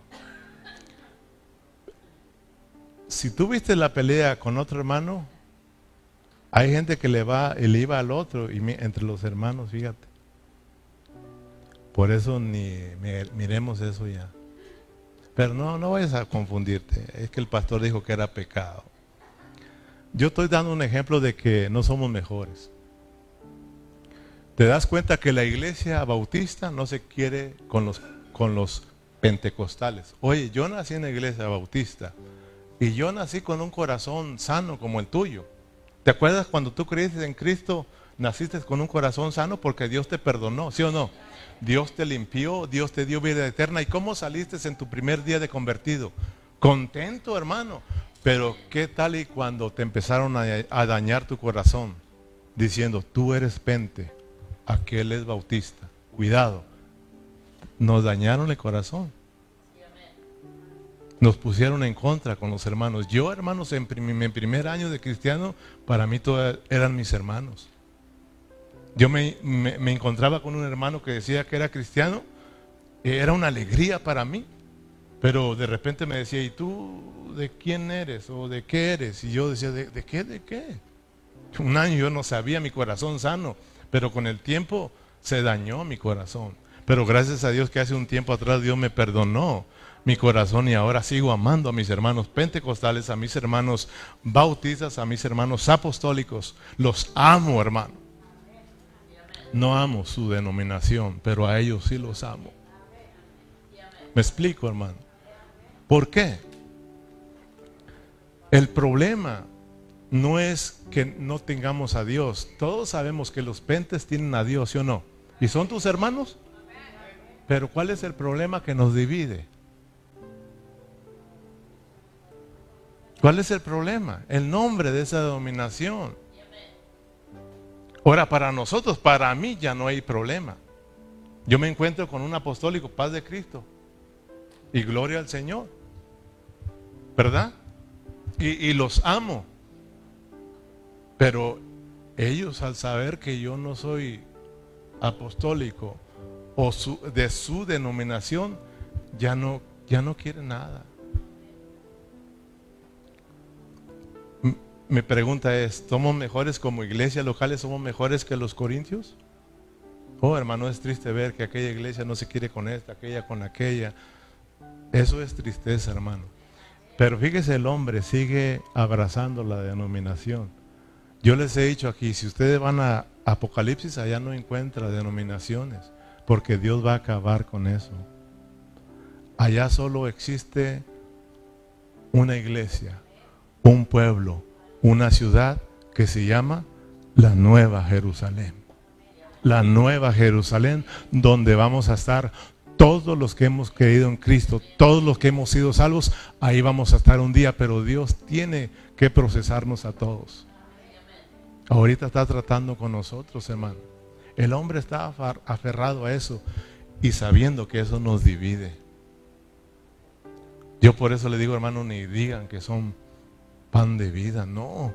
Si tú viste la pelea con otro hermano, hay gente que le va y le iba al otro y entre los hermanos, fíjate. Por eso ni miremos eso ya. Pero no, no vayas a confundirte. Es que el pastor dijo que era pecado. Yo estoy dando un ejemplo de que no somos mejores. Te das cuenta que la iglesia bautista no se quiere con los, con los pentecostales. Oye, yo nací en la iglesia bautista y yo nací con un corazón sano como el tuyo. ¿Te acuerdas cuando tú creíste en Cristo? naciste con un corazón sano porque Dios te perdonó, ¿sí o no? Dios te limpió, Dios te dio vida eterna. ¿Y cómo saliste en tu primer día de convertido? Contento, hermano. Pero ¿qué tal y cuando te empezaron a, a dañar tu corazón? Diciendo, tú eres pente, aquel es bautista. Cuidado, nos dañaron el corazón. Nos pusieron en contra con los hermanos. Yo, hermanos, en mi primer año de cristiano, para mí todos eran mis hermanos. Yo me, encontraba con un hermano que decía que era cristiano. Era una alegría para mí. Pero de repente me decía, ¿y tú de quién eres? ¿O de qué eres? Y yo decía, ¿de, qué? ¿De qué? Un año yo no sabía mi corazón sano. Pero con el tiempo se dañó mi corazón. Pero gracias a Dios que hace un tiempo atrás Dios me perdonó mi corazón y ahora sigo amando a mis hermanos pentecostales, a mis hermanos bautistas, a mis hermanos apostólicos. Los amo, hermano. No amo su denominación, pero a ellos sí los amo. Me explico, hermano. ¿Por qué? El problema no es que no tengamos a Dios. Todos sabemos que los pentes tienen a Dios, ¿sí o no? ¿Y son tus hermanos? Pero ¿cuál es el problema que nos divide? ¿Cuál es el problema? El nombre de esa denominación. Ahora, para nosotros, para mí ya no hay problema. Yo me encuentro con un apostólico, paz de Cristo. Y gloria al Señor. ¿Verdad? Y, los amo. Pero ellos al saber que yo no soy apostólico, o de su denominación, ya no, ya no quiere nada. Mi pregunta es, ¿somos mejores como iglesias locales? ¿Somos mejores que los corintios? Oh, hermano, es triste ver que aquella iglesia no se quiere con esta, aquella con aquella. Eso es tristeza, hermano. Pero fíjese, el hombre sigue abrazando la denominación. Yo les he dicho aquí, si ustedes van a Apocalipsis, allá no encuentra denominaciones porque Dios va a acabar con eso. Allá solo existe una iglesia, un pueblo, una ciudad que se llama la Nueva Jerusalén. La Nueva Jerusalén, donde vamos a estar todos los que hemos creído en Cristo, todos los que hemos sido salvos, ahí vamos a estar un día, pero Dios tiene que procesarnos a todos. Ahorita está tratando con nosotros, hermano. El hombre está aferrado a eso y sabiendo que eso nos divide. Yo por eso le digo, hermano, ni digan que son pan de vida, no.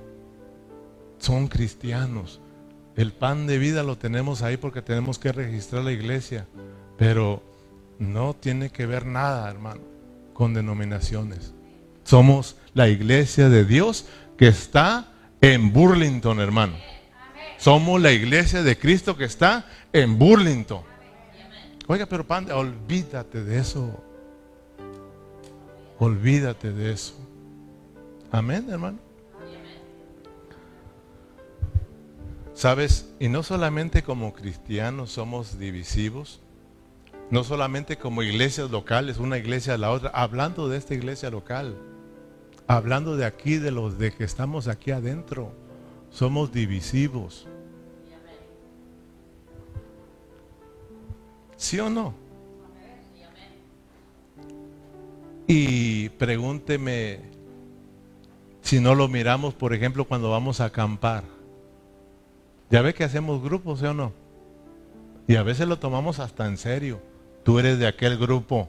Son cristianos. El pan de vida lo tenemos ahí porque tenemos que registrar la iglesia, pero no tiene que ver nada, hermano, con denominaciones. Somos la iglesia de Dios que está en Burlington, hermano. Somos la iglesia de Cristo que está en Burlington. Oiga, pero Panda, olvídate de eso. Olvídate de eso. Amén, hermano. ¿Sabes? Y no solamente como cristianos somos divisivos, no solamente como iglesias locales, una iglesia a la otra, hablando de esta iglesia local, hablando de aquí, de los de que estamos aquí adentro, somos divisivos. ¿Sí o no? Y pregúnteme si no lo miramos, por ejemplo, cuando vamos a acampar. Ya ve que hacemos grupos, ¿sí o no? Y a veces lo tomamos hasta en serio. Tú eres de aquel grupo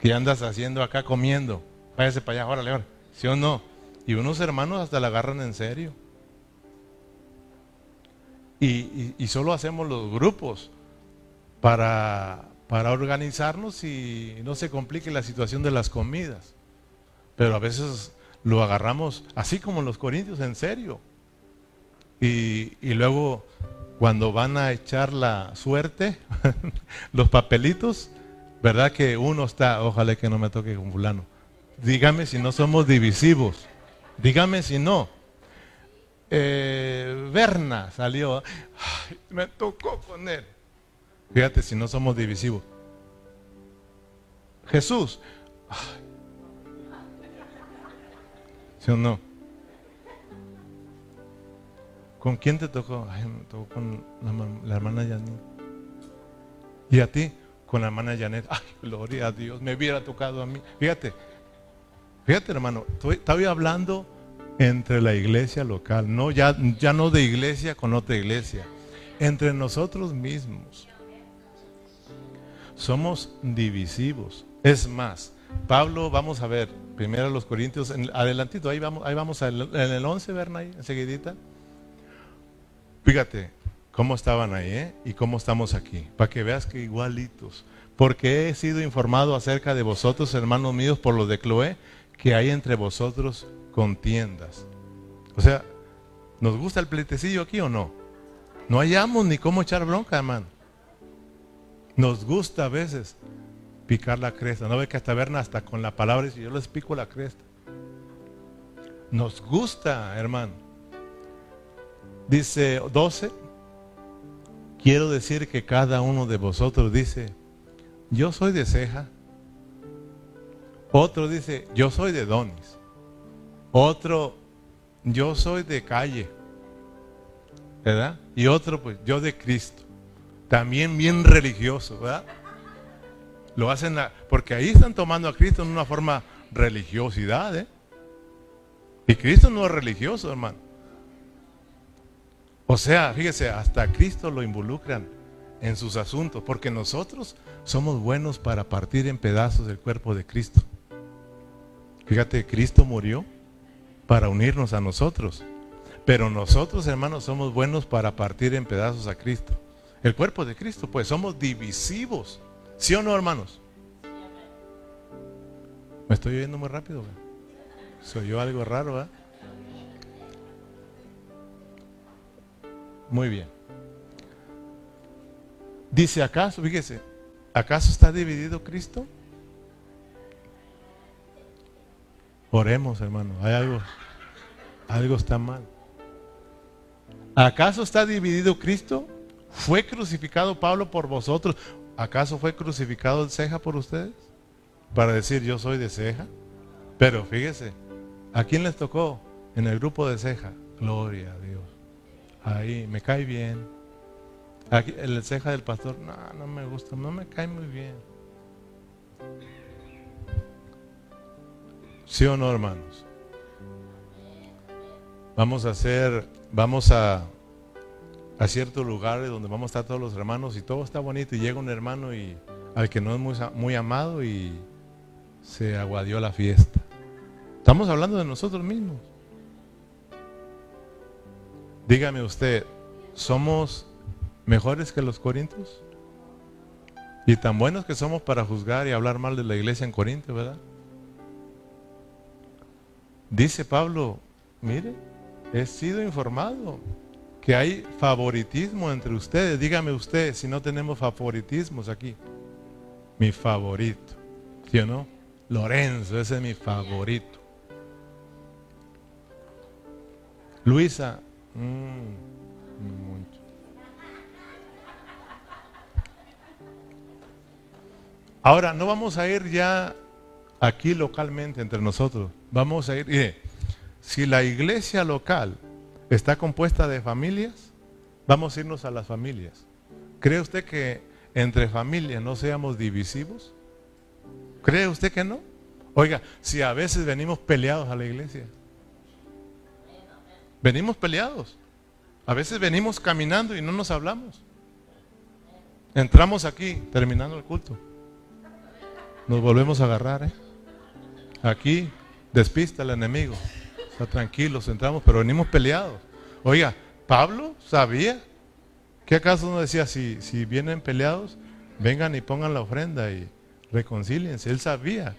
que andas haciendo acá comiendo. Váyase para allá, órale, órale. ¿Sí o no? Y unos hermanos hasta la agarran en serio. Y, y solo hacemos los grupos para, para organizarnos y no se complique la situación de las comidas. Pero a veces lo agarramos así como los corintios, en serio. Y, y luego cuando van a echar la suerte, los papelitos, ¿verdad que uno está, ojalá que no me toque con fulano? Dígame si no somos divisivos. Dígame si no. Eh, Berna salió, me tocó con él. Fíjate si no somos divisivos. Jesús. ¿Sí o no? ¿Con quién te tocó? Me tocó con la, hermana Janet. ¿Y a ti? Con la hermana Janet. Ay, gloria a Dios, me hubiera tocado a mí. Fíjate, fíjate hermano, estoy, hablando entre la iglesia local, no ya, ya no de iglesia con otra iglesia, entre nosotros mismos. Somos divisivos. Es más, Pablo, vamos a ver, primero los Corintios, adelantito, ahí vamos, ahí vamos en el 11, Bernay, enseguidita. Fíjate cómo estaban ahí ¿eh? y cómo estamos aquí, para que veas que igualitos. Porque he sido informado acerca de vosotros, hermanos míos, por los de Cloé, que hay entre vosotros contiendas. O sea, ¿nos gusta el pleitecillo aquí o no? No hallamos ni cómo echar bronca, hermano. Nos gusta a veces picar la cresta. No ve que hasta verna hasta con la palabra y yo les pico la cresta. Nos gusta, hermano. Dice 12, quiero decir que cada uno de vosotros dice, yo soy de ceja. Otro dice, yo soy de donis. Otro, yo soy de calle. ¿Verdad? Y otro, pues, yo de Cristo. También bien religioso, ¿verdad? Lo hacen, porque ahí están tomando a Cristo en una forma religiosidad, ¿eh? Y Cristo no es religioso, hermano. O sea, fíjese, hasta Cristo lo involucran en sus asuntos, porque nosotros somos buenos para partir en pedazos el cuerpo de Cristo. Fíjate, Cristo murió para unirnos a nosotros, pero nosotros, hermanos, somos buenos para partir en pedazos a Cristo. El cuerpo de Cristo, pues somos divisivos. ¿Sí o no, hermanos? Me estoy oyendo muy rápido. Soy yo algo raro, ¿verdad? Muy bien. Dice, ¿acaso, fíjese, ¿acaso está dividido Cristo? Oremos, hermano. Hay algo, algo está mal. ¿Acaso está dividido Cristo? ¿Fue crucificado Pablo por vosotros? ¿Acaso fue crucificado el ceja por ustedes? Para decir yo soy de ceja. Pero fíjese, ¿a quién les tocó? En el grupo de ceja. Gloria a Dios. Ahí, me cae bien. Aquí, el ceja del pastor, no, no me gusta, no me cae muy bien. ¿Sí o no, hermanos? Vamos a hacer, vamos a, a ciertos lugares donde vamos a estar todos los hermanos y todo está bonito y llega un hermano y al que no es muy, muy amado y se aguadió la fiesta. Estamos hablando de nosotros mismos. Dígame usted, ¿somos mejores que los corintios? Y tan buenos que somos para juzgar y hablar mal de la iglesia en Corinto, ¿verdad? Dice Pablo, mire, he sido informado que hay favoritismo entre ustedes. Dígame usted si no tenemos favoritismos aquí. Mi favorito, ¿sí o no? Lorenzo, ese es mi favorito. Luisa, Mm, Ahora, no vamos a ir ya aquí localmente entre nosotros. Vamos a ir, si la iglesia local está compuesta de familias, vamos a irnos a las familias. ¿Cree usted que entre familias no seamos divisivos? ¿Cree usted que no? Oiga, si a veces venimos peleados a la iglesia. Venimos peleados. A veces venimos caminando y no nos hablamos. Entramos aquí, terminando el culto. Nos volvemos a agarrar. ¿eh? Aquí despista el enemigo. Está tranquilos, entramos, pero venimos peleados. Oiga, Pablo sabía. ¿Qué acaso no decía, si, si vienen peleados, vengan y pongan la ofrenda y reconcíliense? Él sabía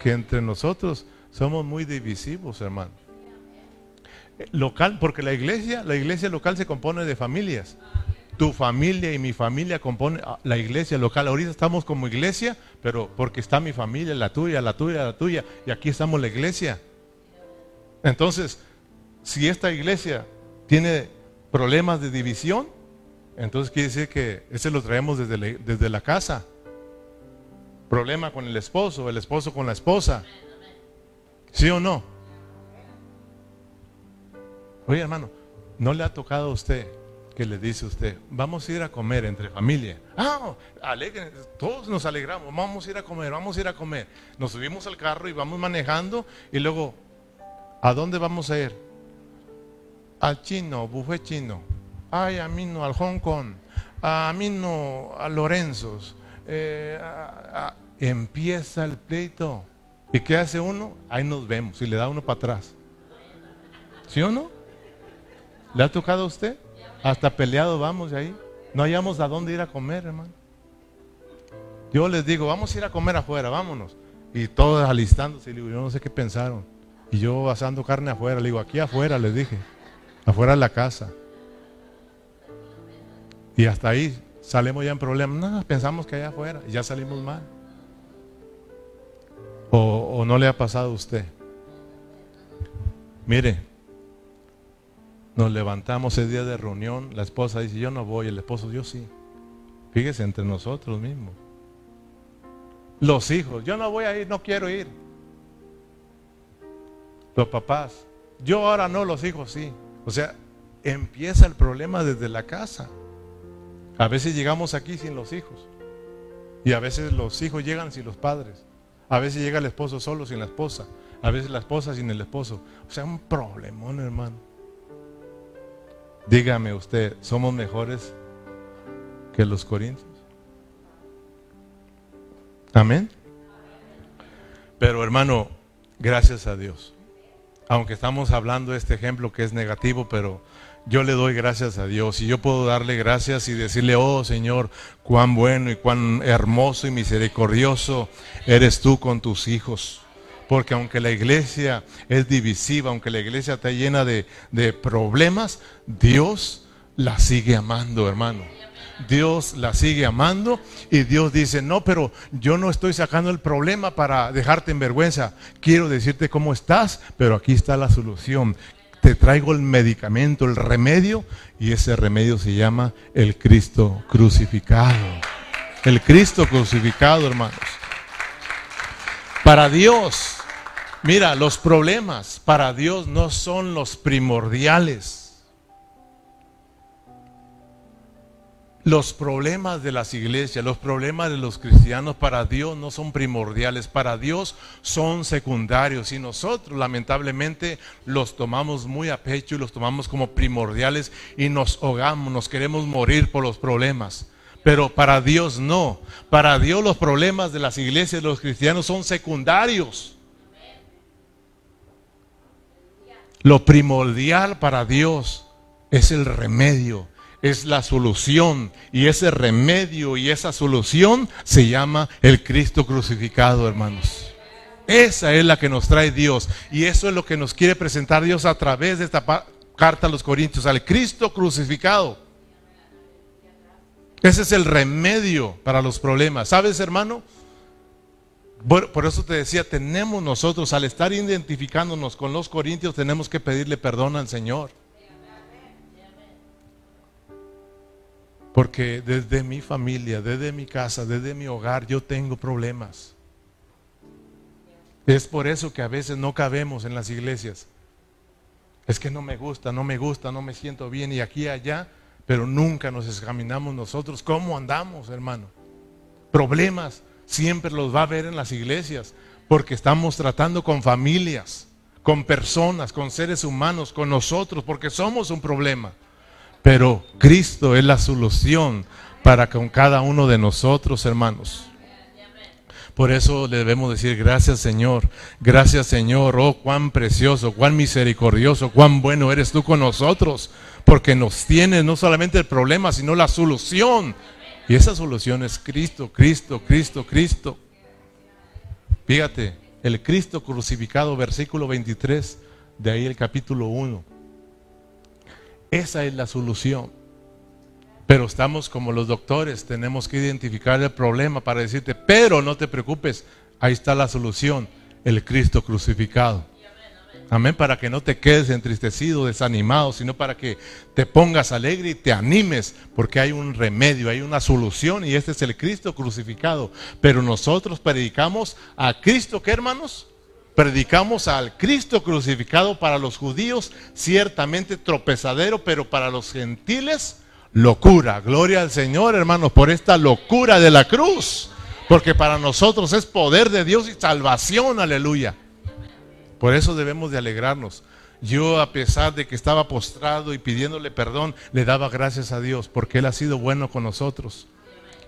que entre nosotros somos muy divisivos, hermano local, porque la iglesia, la iglesia local se compone de familias. Tu familia y mi familia compone ah, la iglesia local. Ahorita estamos como iglesia, pero porque está mi familia, la tuya, la tuya, la tuya, y aquí estamos la iglesia. Entonces, si esta iglesia tiene problemas de división, entonces quiere decir que ese lo traemos desde la, desde la casa. Problema con el esposo, el esposo con la esposa. ¿Sí o no? Oye, hermano, ¿No le ha tocado a usted que le dice usted, vamos a ir a comer entre familia? Ah, alegren, todos nos alegramos, vamos a ir a comer, vamos a ir a comer. Nos subimos al carro y vamos manejando y luego, ¿a dónde vamos a ir? Al chino, buffet chino. Ay, a mí no, al Hong Kong. A mí no, a Lorenzos. Eh, empieza el pleito. ¿Y qué hace uno? Ahí nos vemos y le da uno para atrás. ¿Sí o no? ¿Le ha tocado a usted? Hasta peleado vamos de ahí. No hallamos a dónde ir a comer, hermano. Yo les digo, vamos a ir a comer afuera, vámonos. Y todos alistándose, y digo, yo no sé qué pensaron. Y yo asando carne afuera, le digo, aquí afuera, les dije, afuera de la casa. Y hasta ahí salimos ya en problemas. No, pensamos que allá afuera, ya salimos mal. O, o no le ha pasado a usted. Mire, nos levantamos ese día de reunión, la esposa dice, yo no voy, el esposo, yo sí. Fíjese entre nosotros mismos. Los hijos, yo no voy a ir, no quiero ir. Los papás, yo ahora no, los hijos sí. O sea, empieza el problema desde la casa. A veces llegamos aquí sin los hijos. Y a veces los hijos llegan sin los padres. A veces llega el esposo solo sin la esposa. A veces la esposa sin el esposo. O sea, un problemón, hermano. Dígame usted, ¿somos mejores que los corintios? Amén. Pero hermano, gracias a Dios. Aunque estamos hablando de este ejemplo que es negativo, pero yo le doy gracias a Dios y yo puedo darle gracias y decirle, oh Señor, cuán bueno y cuán hermoso y misericordioso eres tú con tus hijos. Porque aunque la iglesia es divisiva, aunque la iglesia está llena de, problemas, Dios la sigue amando, hermano. Dios la sigue amando y Dios dice, no, pero yo no estoy sacando el problema para dejarte en vergüenza. Quiero decirte cómo estás, pero aquí está la solución. Te traigo el medicamento, el remedio, y ese remedio se llama el Cristo crucificado. El Cristo crucificado, hermanos. Para Dios, Mira, los problemas para Dios no son los primordiales. Los problemas de las iglesias, los problemas de los cristianos para Dios no son primordiales, para Dios son secundarios y nosotros lamentablemente los tomamos muy a pecho y los tomamos como primordiales y nos ahogamos, nos queremos morir por los problemas. Pero para Dios no, para Dios los problemas de las iglesias, de los cristianos son secundarios. Lo primordial para Dios es el remedio, es la solución. Y ese remedio y esa solución se llama el Cristo crucificado, hermanos. Esa es la que nos trae Dios. Y eso es lo que nos quiere presentar Dios a través de esta carta a los Corintios, al Cristo crucificado. Ese es el remedio para los problemas. ¿Sabes, hermano? Por, eso te decía, tenemos nosotros, al estar identificándonos con los corintios, tenemos que pedirle perdón al Señor. Porque desde mi familia, desde mi casa, desde mi hogar, yo tengo problemas. Es por eso que a veces no cabemos en las iglesias. Es que no me gusta, no me gusta, no me siento bien y aquí y allá, pero nunca nos examinamos nosotros cómo andamos, hermano. Problemas siempre los va a ver en las iglesias, porque estamos tratando con familias, con personas, con seres humanos, con nosotros, porque somos un problema. Pero Cristo es la solución para con cada uno de nosotros, hermanos. Por eso le debemos decir gracias Señor, gracias Señor, oh cuán precioso, cuán misericordioso, cuán bueno eres tú con nosotros, porque nos tienes no solamente el problema, sino la solución y esa solución es Cristo, Cristo, Cristo, Cristo. Fíjate, el Cristo crucificado, versículo 23, de ahí el capítulo 1. Esa es la solución. Pero estamos como los doctores, tenemos que identificar el problema para decirte, pero no te preocupes, ahí está la solución, el Cristo crucificado. Amén, para que no te quedes entristecido, desanimado, sino para que te pongas alegre y te animes, porque hay un remedio, hay una solución y este es el Cristo crucificado. Pero nosotros predicamos a Cristo, ¿qué hermanos? Predicamos al Cristo crucificado para los judíos, ciertamente tropezadero, pero para los gentiles, locura. Gloria al Señor, hermanos, por esta locura de la cruz. Porque para nosotros es poder de Dios y salvación, aleluya. Por eso debemos de alegrarnos. Yo a pesar de que estaba postrado y pidiéndole perdón, le daba gracias a Dios porque Él ha sido bueno con nosotros.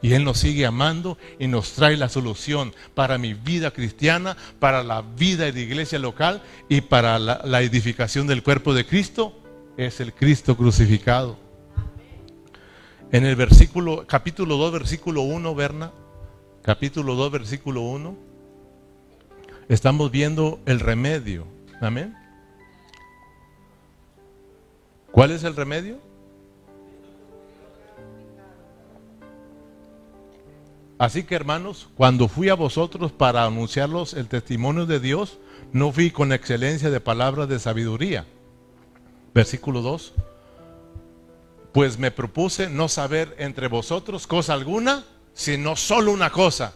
Y Él nos sigue amando y nos trae la solución para mi vida cristiana, para la vida de iglesia local y para la, edificación del cuerpo de Cristo. Es el Cristo crucificado. En el versículo, capítulo 2, versículo 1, Berna, capítulo 2, versículo 1, estamos viendo el remedio. Amén. ¿Cuál es el remedio? Así que hermanos, cuando fui a vosotros para anunciarlos el testimonio de Dios, no fui con excelencia de palabras de sabiduría. Versículo 2. Pues me propuse no saber entre vosotros cosa alguna, sino solo una cosa,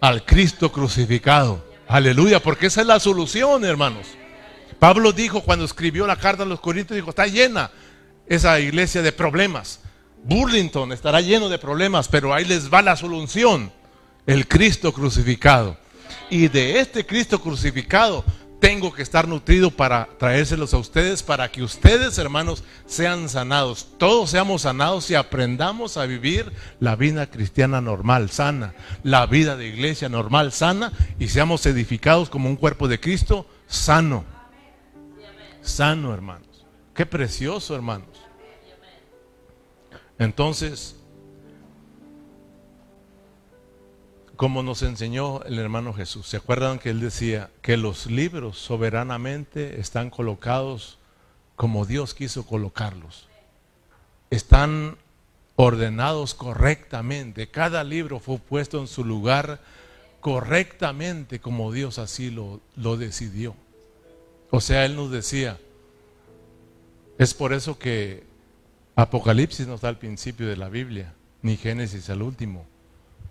al Cristo crucificado. Aleluya, porque esa es la solución, hermanos. Pablo dijo cuando escribió la carta a los Corintios, dijo, está llena esa iglesia de problemas. Burlington estará lleno de problemas, pero ahí les va la solución, el Cristo crucificado. Y de este Cristo crucificado tengo que estar nutrido para traérselos a ustedes, para que ustedes, hermanos, sean sanados. Todos seamos sanados y aprendamos a vivir la vida cristiana normal, sana, la vida de iglesia normal, sana, y seamos edificados como un cuerpo de Cristo sano sano, hermanos. Qué precioso, hermanos. Entonces, como nos enseñó el hermano Jesús, ¿se acuerdan que él decía que los libros soberanamente están colocados como Dios quiso colocarlos? Están ordenados correctamente. Cada libro fue puesto en su lugar correctamente como Dios así lo, lo decidió. O sea, Él nos decía, es por eso que Apocalipsis no está al principio de la Biblia, ni Génesis al último.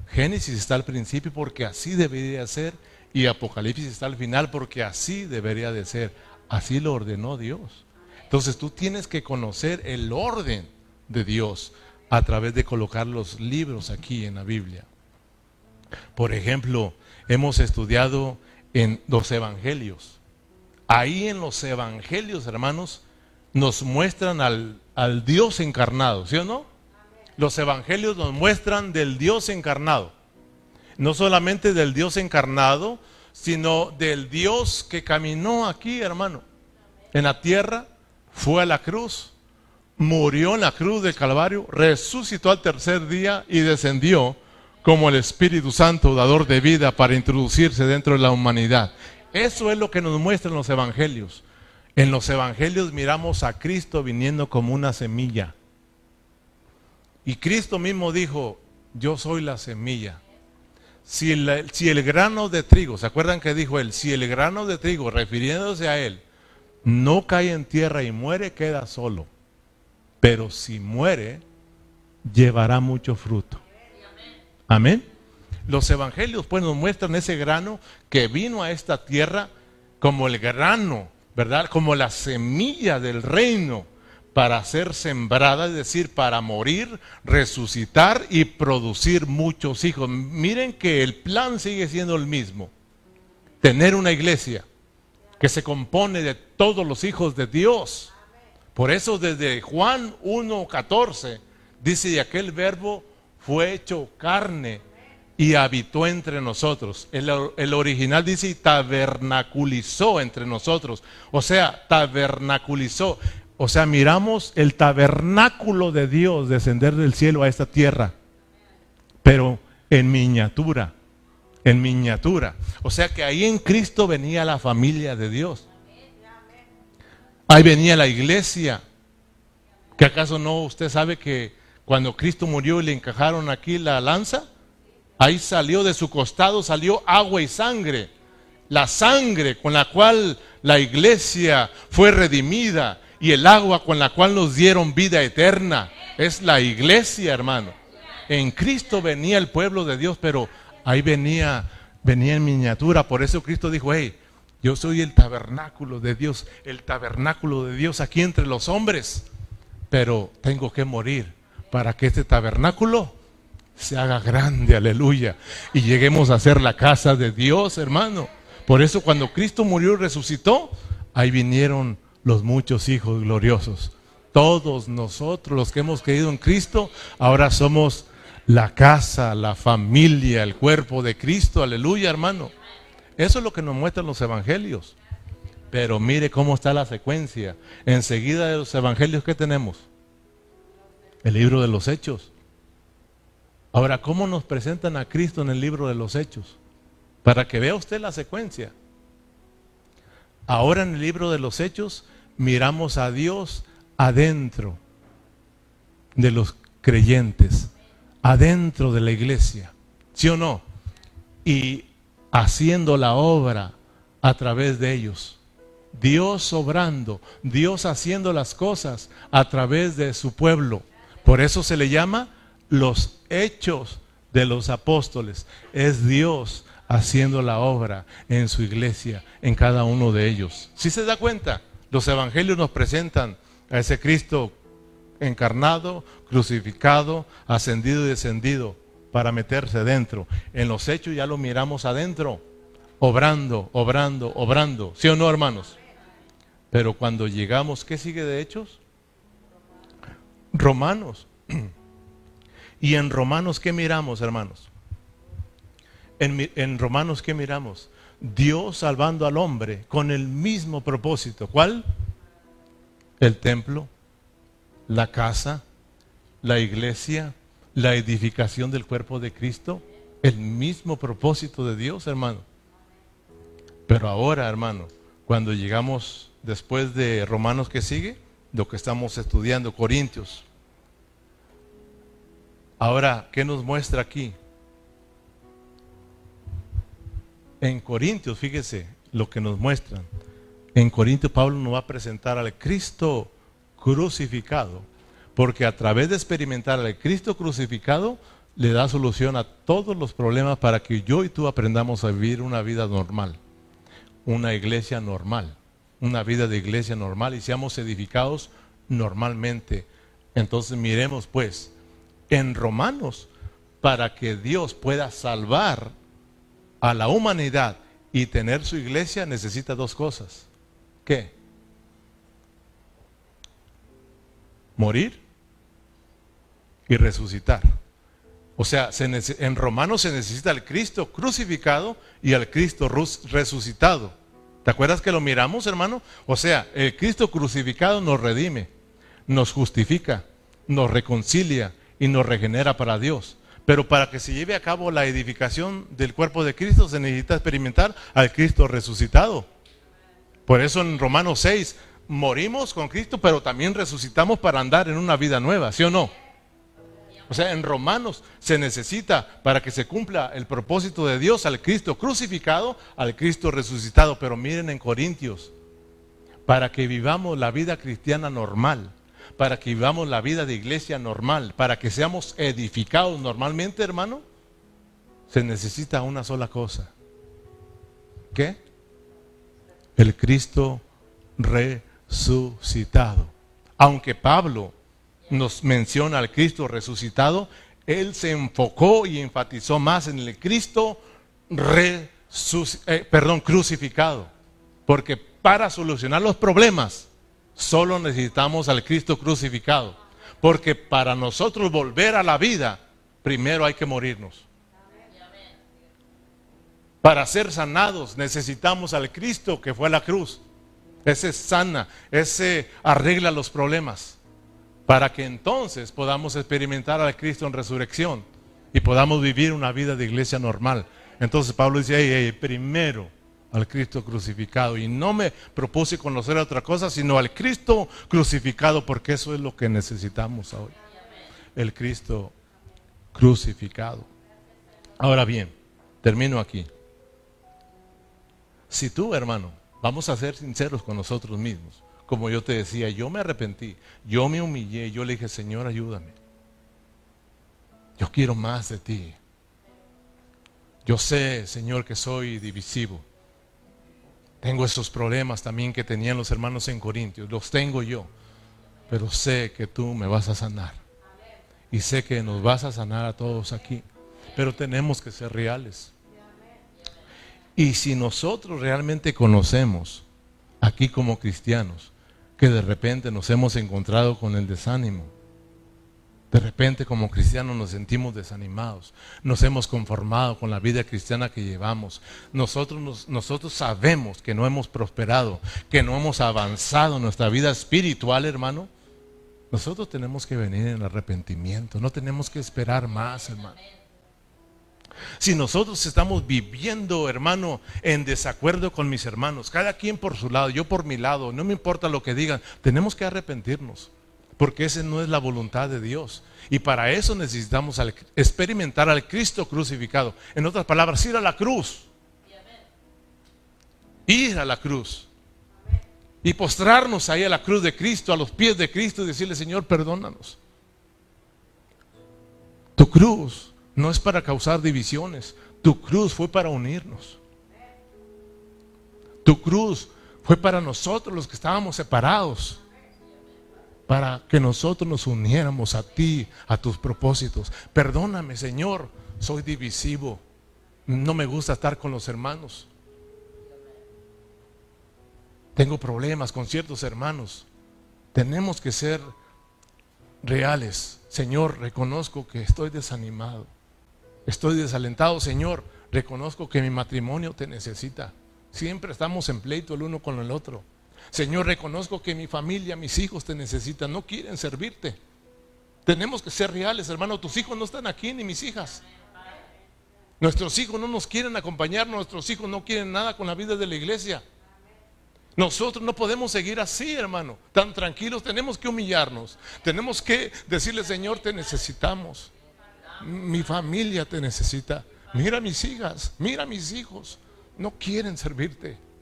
Génesis está al principio porque así debería ser y Apocalipsis está al final porque así debería de ser. Así lo ordenó Dios. Entonces tú tienes que conocer el orden de Dios a través de colocar los libros aquí en la Biblia. Por ejemplo, hemos estudiado en los evangelios. Ahí en los evangelios, hermanos, nos muestran al, al Dios encarnado, ¿sí o no? Los evangelios nos muestran del Dios encarnado. No solamente del Dios encarnado, sino del Dios que caminó aquí, hermano, en la tierra, fue a la cruz, murió en la cruz del Calvario, resucitó al tercer día y descendió como el Espíritu Santo, dador de vida, para introducirse dentro de la humanidad. Eso es lo que nos muestran los evangelios. En los evangelios miramos a Cristo viniendo como una semilla. Y Cristo mismo dijo, yo soy la semilla. Si el, si el, grano de trigo, ¿se acuerdan que dijo él? Si el grano de trigo, refiriéndose a él, no cae en tierra y muere, queda solo. Pero si muere, llevará mucho fruto. Amén. Los evangelios pues nos muestran ese grano que vino a esta tierra como el grano, ¿verdad? Como la semilla del reino para ser sembrada, es decir, para morir, resucitar y producir muchos hijos. Miren que el plan sigue siendo el mismo. Tener una iglesia que se compone de todos los hijos de Dios. Por eso desde Juan 1.14 dice, y aquel verbo fue hecho carne y habitó entre nosotros. El, original dice y tabernaculizó entre nosotros. O sea, tabernaculizó. O sea, miramos el tabernáculo de Dios descender del cielo a esta tierra, pero en miniatura, en miniatura. O sea que ahí en Cristo venía la familia de Dios. Ahí venía la iglesia. ¿Que acaso no usted sabe que cuando Cristo murió y le encajaron aquí la lanza? Ahí salió de su costado, salió agua y sangre. La sangre con la cual la iglesia fue redimida y el agua con la cual nos dieron vida eterna. Es la iglesia, hermano. En Cristo venía el pueblo de Dios, pero ahí venía, venía en miniatura. Por eso Cristo dijo, hey, Yo soy el tabernáculo de Dios, el tabernáculo de Dios aquí entre los hombres. Pero tengo que morir para que este tabernáculo se haga grande, aleluya. Y lleguemos a ser la casa de Dios, hermano. Por eso cuando Cristo murió y resucitó, ahí vinieron los muchos hijos gloriosos. Todos nosotros, los que hemos creído en Cristo, ahora somos la casa, la familia, el cuerpo de Cristo, aleluya hermano. Eso es lo que nos muestran los evangelios. Pero mire cómo está la secuencia. Enseguida de los evangelios que tenemos. El libro de los hechos. Ahora, ¿cómo nos presentan a Cristo en el libro de los hechos? Para que vea usted la secuencia. Ahora en el libro de los hechos miramos a Dios adentro de los creyentes adentro de la iglesia, ¿sí o no? Y haciendo la obra a través de ellos. Dios obrando, Dios haciendo las cosas a través de su pueblo. Por eso se le llama los hechos de los apóstoles. Es Dios haciendo la obra en su iglesia, en cada uno de ellos. Si se da cuenta, los evangelios nos presentan a ese Cristo encarnado, crucificado, ascendido y descendido para meterse dentro. En los hechos ya lo miramos adentro, obrando, obrando, obrando. ¿Sí o no, hermanos? Pero cuando llegamos, ¿qué sigue de hechos? Romanos. ¿Y en Romanos qué miramos, hermanos? En, en, Romanos qué miramos? Dios salvando al hombre con el mismo propósito. ¿Cuál? El templo, la casa, la iglesia, la edificación del cuerpo de Cristo, el mismo propósito de Dios, hermano. Pero ahora, hermano, cuando llegamos después de Romanos que sigue, lo que estamos estudiando, Corintios. Ahora, ¿qué nos muestra aquí? En Corintios, fíjese lo que nos muestran. En Corintios Pablo nos va a presentar al Cristo crucificado, porque a través de experimentar al Cristo crucificado, le da solución a todos los problemas para que yo y tú aprendamos a vivir una vida normal, una iglesia normal, una vida de iglesia normal y seamos edificados normalmente. Entonces miremos pues, en Romanos, para que Dios pueda salvar a la humanidad y tener su iglesia, necesita dos cosas. ¿Qué? morir y resucitar. O sea, en Romanos se necesita al Cristo crucificado y al Cristo resucitado. ¿Te acuerdas que lo miramos, hermano? O sea, el Cristo crucificado nos redime, nos justifica, nos reconcilia y nos regenera para Dios. Pero para que se lleve a cabo la edificación del cuerpo de Cristo se necesita experimentar al Cristo resucitado. Por eso en Romanos 6 morimos con Cristo, pero también resucitamos para andar en una vida nueva, ¿sí o no? O sea, en Romanos se necesita para que se cumpla el propósito de Dios al Cristo crucificado, al Cristo resucitado. Pero miren en Corintios, para que vivamos la vida cristiana normal, para que vivamos la vida de iglesia normal, para que seamos edificados normalmente, hermano, se necesita una sola cosa. ¿Qué? El Cristo resucitado. Aunque Pablo nos menciona al Cristo resucitado, él se enfocó y enfatizó más en el Cristo eh, perdón, crucificado. Porque para solucionar los problemas solo necesitamos al Cristo crucificado. Porque para nosotros volver a la vida, primero hay que morirnos. Para ser sanados necesitamos al Cristo que fue a la cruz. Ese sana, ese arregla los problemas. Para que entonces podamos experimentar a Cristo en resurrección y podamos vivir una vida de iglesia normal. Entonces Pablo dice, primero al Cristo crucificado. Y no me propuse conocer otra cosa, sino al Cristo crucificado, porque eso es lo que necesitamos hoy. El Cristo crucificado. Ahora bien, termino aquí. Si tú, hermano, Vamos a ser sinceros con nosotros mismos. Como yo te decía, yo me arrepentí, yo me humillé, yo le dije, Señor, ayúdame. Yo quiero más de ti. Yo sé, Señor, que soy divisivo. Tengo esos problemas también que tenían los hermanos en Corintios, los tengo yo, pero sé que tú me vas a sanar. Y sé que nos vas a sanar a todos aquí, pero tenemos que ser reales. Y si nosotros realmente conocemos aquí como cristianos que de repente nos hemos encontrado con el desánimo, de repente como cristianos nos sentimos desanimados, nos hemos conformado con la vida cristiana que llevamos. Nosotros, nosotros sabemos que no hemos prosperado, que no hemos avanzado en nuestra vida espiritual, hermano. Nosotros tenemos que venir en arrepentimiento, no tenemos que esperar más, hermano. Si nosotros estamos viviendo, hermano, en desacuerdo con mis hermanos, cada quien por su lado, yo por mi lado, no me importa lo que digan, tenemos que arrepentirnos. Porque esa no es la voluntad de Dios. Y para eso necesitamos experimentar al Cristo crucificado. En otras palabras, ir a la cruz. Ir a la cruz. Y postrarnos ahí a la cruz de Cristo, a los pies de Cristo y decirle, Señor, perdónanos. Tu cruz no es para causar divisiones. Tu cruz fue para unirnos. Tu cruz fue para nosotros los que estábamos separados para que nosotros nos uniéramos a ti, a tus propósitos. Perdóname, Señor, soy divisivo. No me gusta estar con los hermanos. Tengo problemas con ciertos hermanos. Tenemos que ser reales. Señor, reconozco que estoy desanimado. Estoy desalentado, Señor. Reconozco que mi matrimonio te necesita. Siempre estamos en pleito el uno con el otro. Señor, reconozco que mi familia, mis hijos te necesitan, no quieren servirte. Tenemos que ser reales, hermano. Tus hijos no están aquí, ni mis hijas. Nuestros hijos no nos quieren acompañar, nuestros hijos no quieren nada con la vida de la iglesia. Nosotros no podemos seguir así, hermano, tan tranquilos. Tenemos que humillarnos. Tenemos que decirle, Señor, te necesitamos. Mi familia te necesita. Mira mis hijas, mira mis hijos. No quieren servirte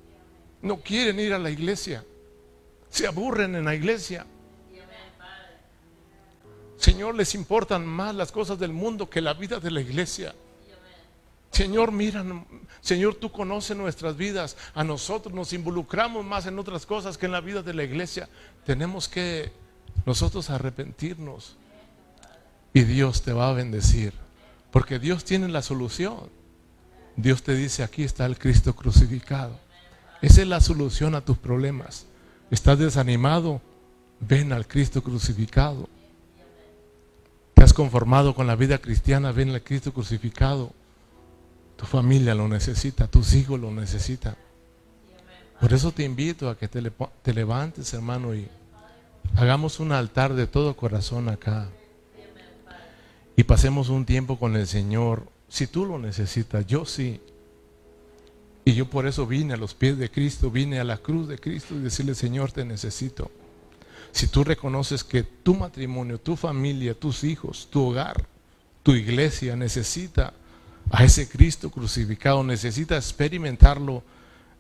no quieren ir a la iglesia. Se aburren en la iglesia. Señor, les importan más las cosas del mundo que la vida de la iglesia. Señor, mira, Señor, tú conoces nuestras vidas. A nosotros nos involucramos más en otras cosas que en la vida de la iglesia. Tenemos que nosotros arrepentirnos. Y Dios te va a bendecir. Porque Dios tiene la solución. Dios te dice, aquí está el Cristo crucificado. Esa es la solución a tus problemas. ¿Estás desanimado? Ven al Cristo crucificado. ¿Te has conformado con la vida cristiana? Ven al Cristo crucificado. Tu familia lo necesita, tus hijos lo necesitan. Por eso te invito a que te, te levantes, hermano, y hagamos un altar de todo corazón acá. Y pasemos un tiempo con el Señor. Si tú lo necesitas, yo sí. Y yo por eso vine a los pies de Cristo, vine a la cruz de Cristo y decirle, Señor, te necesito. Si tú reconoces que tu matrimonio, tu familia, tus hijos, tu hogar, tu iglesia necesita a ese Cristo crucificado, necesita experimentarlo,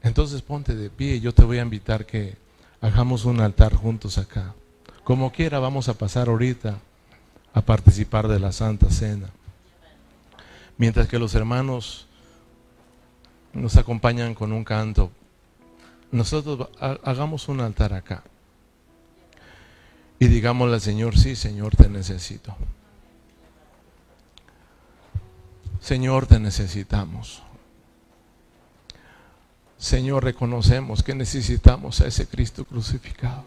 entonces ponte de pie y yo te voy a invitar que hagamos un altar juntos acá. Como quiera, vamos a pasar ahorita a participar de la Santa Cena. Mientras que los hermanos nos acompañan con un canto. Nosotros hagamos un altar acá. Y digámosle al Señor, sí, Señor, te necesito. Señor, te necesitamos. Señor, reconocemos que necesitamos a ese Cristo crucificado.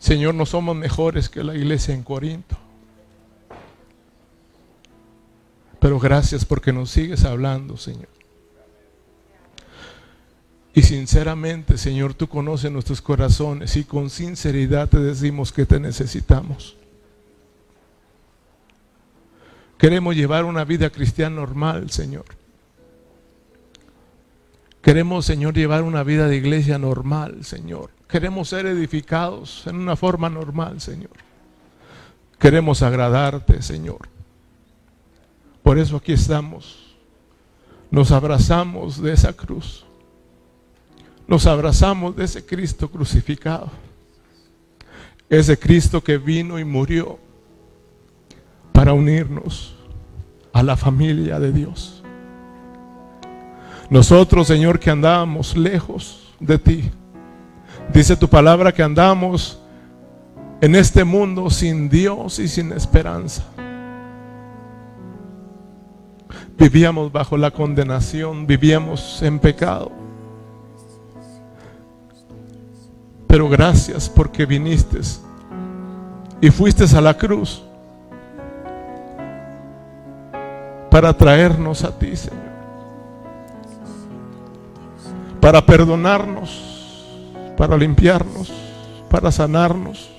Señor, no somos mejores que la iglesia en Corinto. Pero gracias porque nos sigues hablando, Señor. Y sinceramente, Señor, tú conoces nuestros corazones y con sinceridad te decimos que te necesitamos. Queremos llevar una vida cristiana normal, Señor. Queremos, Señor, llevar una vida de iglesia normal, Señor. Queremos ser edificados en una forma normal, Señor. Queremos agradarte, Señor. Por eso aquí estamos. Nos abrazamos de esa cruz. Nos abrazamos de ese Cristo crucificado. Ese Cristo que vino y murió para unirnos a la familia de Dios. Nosotros, Señor, que andábamos lejos de ti. Dice tu palabra que andamos en este mundo sin Dios y sin esperanza. Vivíamos bajo la condenación, vivíamos en pecado. Pero gracias porque viniste y fuiste a la cruz para traernos a ti, Señor. Para perdonarnos, para limpiarnos, para sanarnos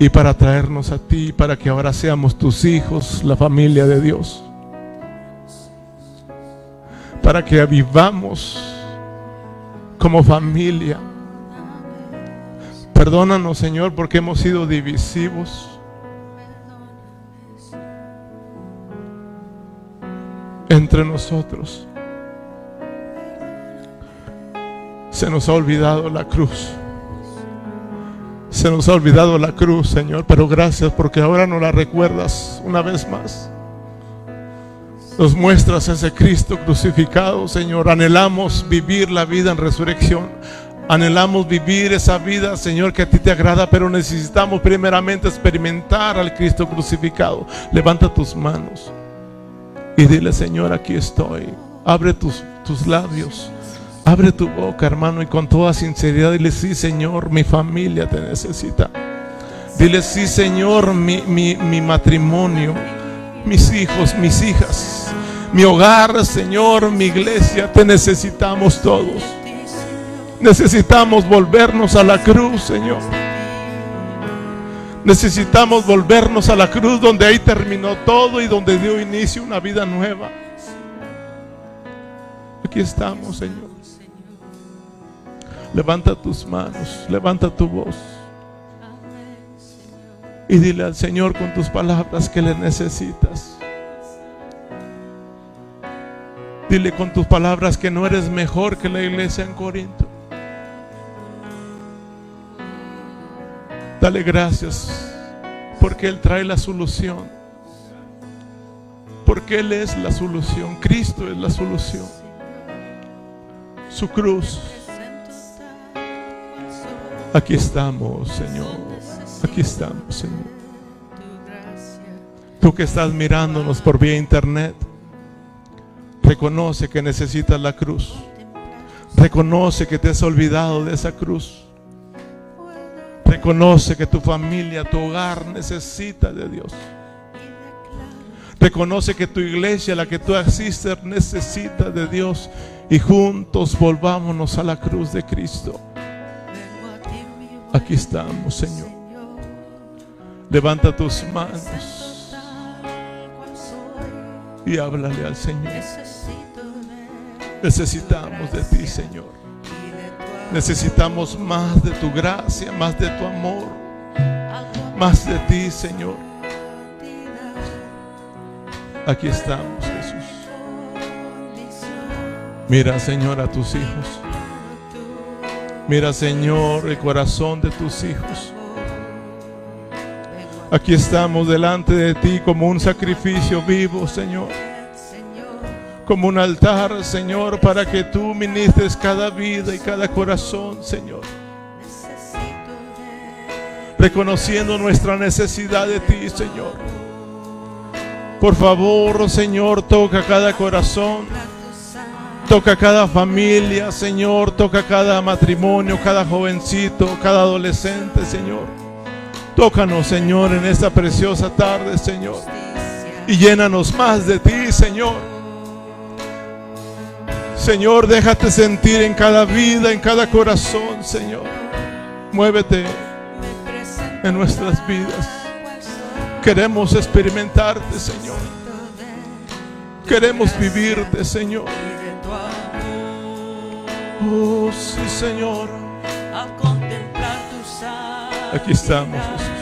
y para traernos a ti, para que ahora seamos tus hijos, la familia de Dios. Para que vivamos como familia. Perdónanos, Señor, porque hemos sido divisivos. entre nosotros. Se nos ha olvidado la cruz. Se nos ha olvidado la cruz, Señor, pero gracias porque ahora nos la recuerdas una vez más. Nos muestras ese Cristo crucificado, Señor. Anhelamos vivir la vida en resurrección. Anhelamos vivir esa vida, Señor, que a ti te agrada, pero necesitamos primeramente experimentar al Cristo crucificado. Levanta tus manos y dile, Señor, aquí estoy. Abre tus, tus labios. Abre tu boca, hermano, y con toda sinceridad dile, sí, Señor, mi familia te necesita. Dile, sí, Señor, mi, mi, matrimonio, mis hijos, mis hijas, mi hogar, Señor, mi iglesia, te necesitamos todos. Necesitamos volvernos a la cruz, Señor. Necesitamos volvernos a la cruz donde ahí terminó todo y donde dio inicio una vida nueva. Aquí estamos, Señor. Levanta tus manos, levanta tu voz. Y dile al Señor con tus palabras que le necesitas. Dile con tus palabras que no eres mejor que la iglesia en Corinto. Dale gracias porque Él trae la solución. Porque Él es la solución. Cristo es la solución. Su cruz Aquí estamos, Señor. Aquí estamos, Señor. Tú que estás mirándonos por vía internet, reconoce que necesitas la cruz. Reconoce que te has olvidado de esa cruz. Reconoce que tu familia, tu hogar necesita de Dios. Reconoce que tu iglesia, la que tú asistes, necesita de Dios. Y juntos volvámonos a la cruz de Cristo. Aquí estamos, Señor. Levanta tus manos y háblale al Señor. Necesitamos de ti, Señor. Necesitamos más de tu gracia, más de tu amor, más de ti, Señor. Aquí estamos, Jesús. Mira, Señor, a tus hijos. Mira, Señor, el corazón de tus hijos. Aquí estamos delante de ti como un sacrificio vivo, Señor. Como un altar, Señor, para que tú ministres cada vida y cada corazón, Señor. Reconociendo nuestra necesidad de ti, Señor. Por favor, Señor, toca cada corazón. Toca cada familia, Señor. Toca cada matrimonio, cada jovencito, cada adolescente, Señor. Tócanos, Señor, en esta preciosa tarde, Señor. Y llénanos más de ti, Señor. Señor, déjate sentir en cada vida, en cada corazón, Señor. Muévete en nuestras vidas. Queremos experimentarte, Señor. Queremos vivirte, Señor. Oh, sí, Señor. Al contemplar tu Aquí estamos, Jesús.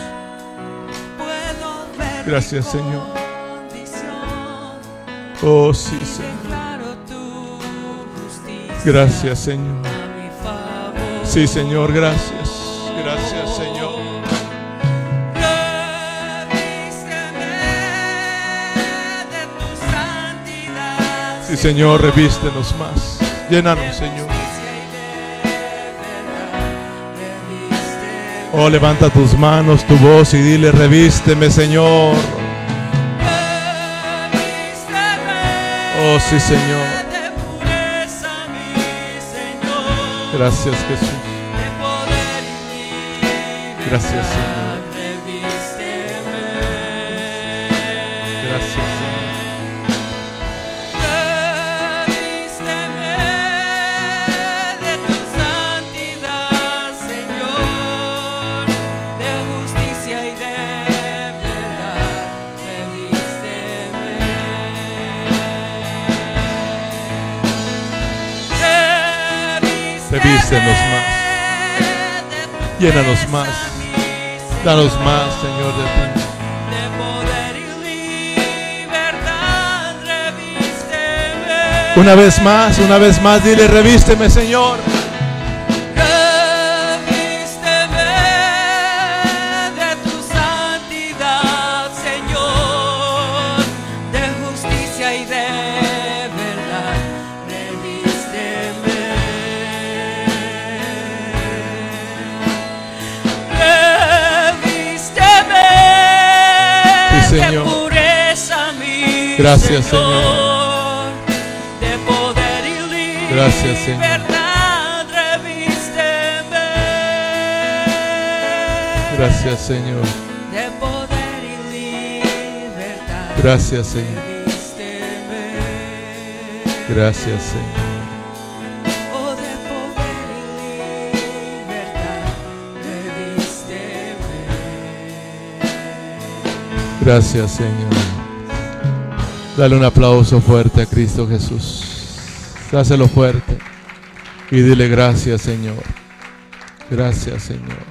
Gracias, Señor. Oh, sí, Señor. Gracias, Señor. Sí, Señor. Gracias, Sí, Señor, revístenos más. Llénanos, Señor. Oh, levanta tus manos, tu voz y dile, revísteme, Señor. Oh, sí, Señor. Gracias, Jesús. Gracias, Señor. Llénanos más. Danos más, Señor, de ti. De poder y libertad, revísteme. Una vez más, una vez más, dile, revísteme, Señor. Gracias, Señor, de poder y Gracias, Señor. Gracias, Señor. De poder y libertad, Gracias, Señor. Gracias, Señor. Oh, de poder y libertad, revísteme. Gracias, Señor. Dale un aplauso fuerte a Cristo Jesús. Dáselo fuerte. Y dile gracias, Señor. Gracias, Señor.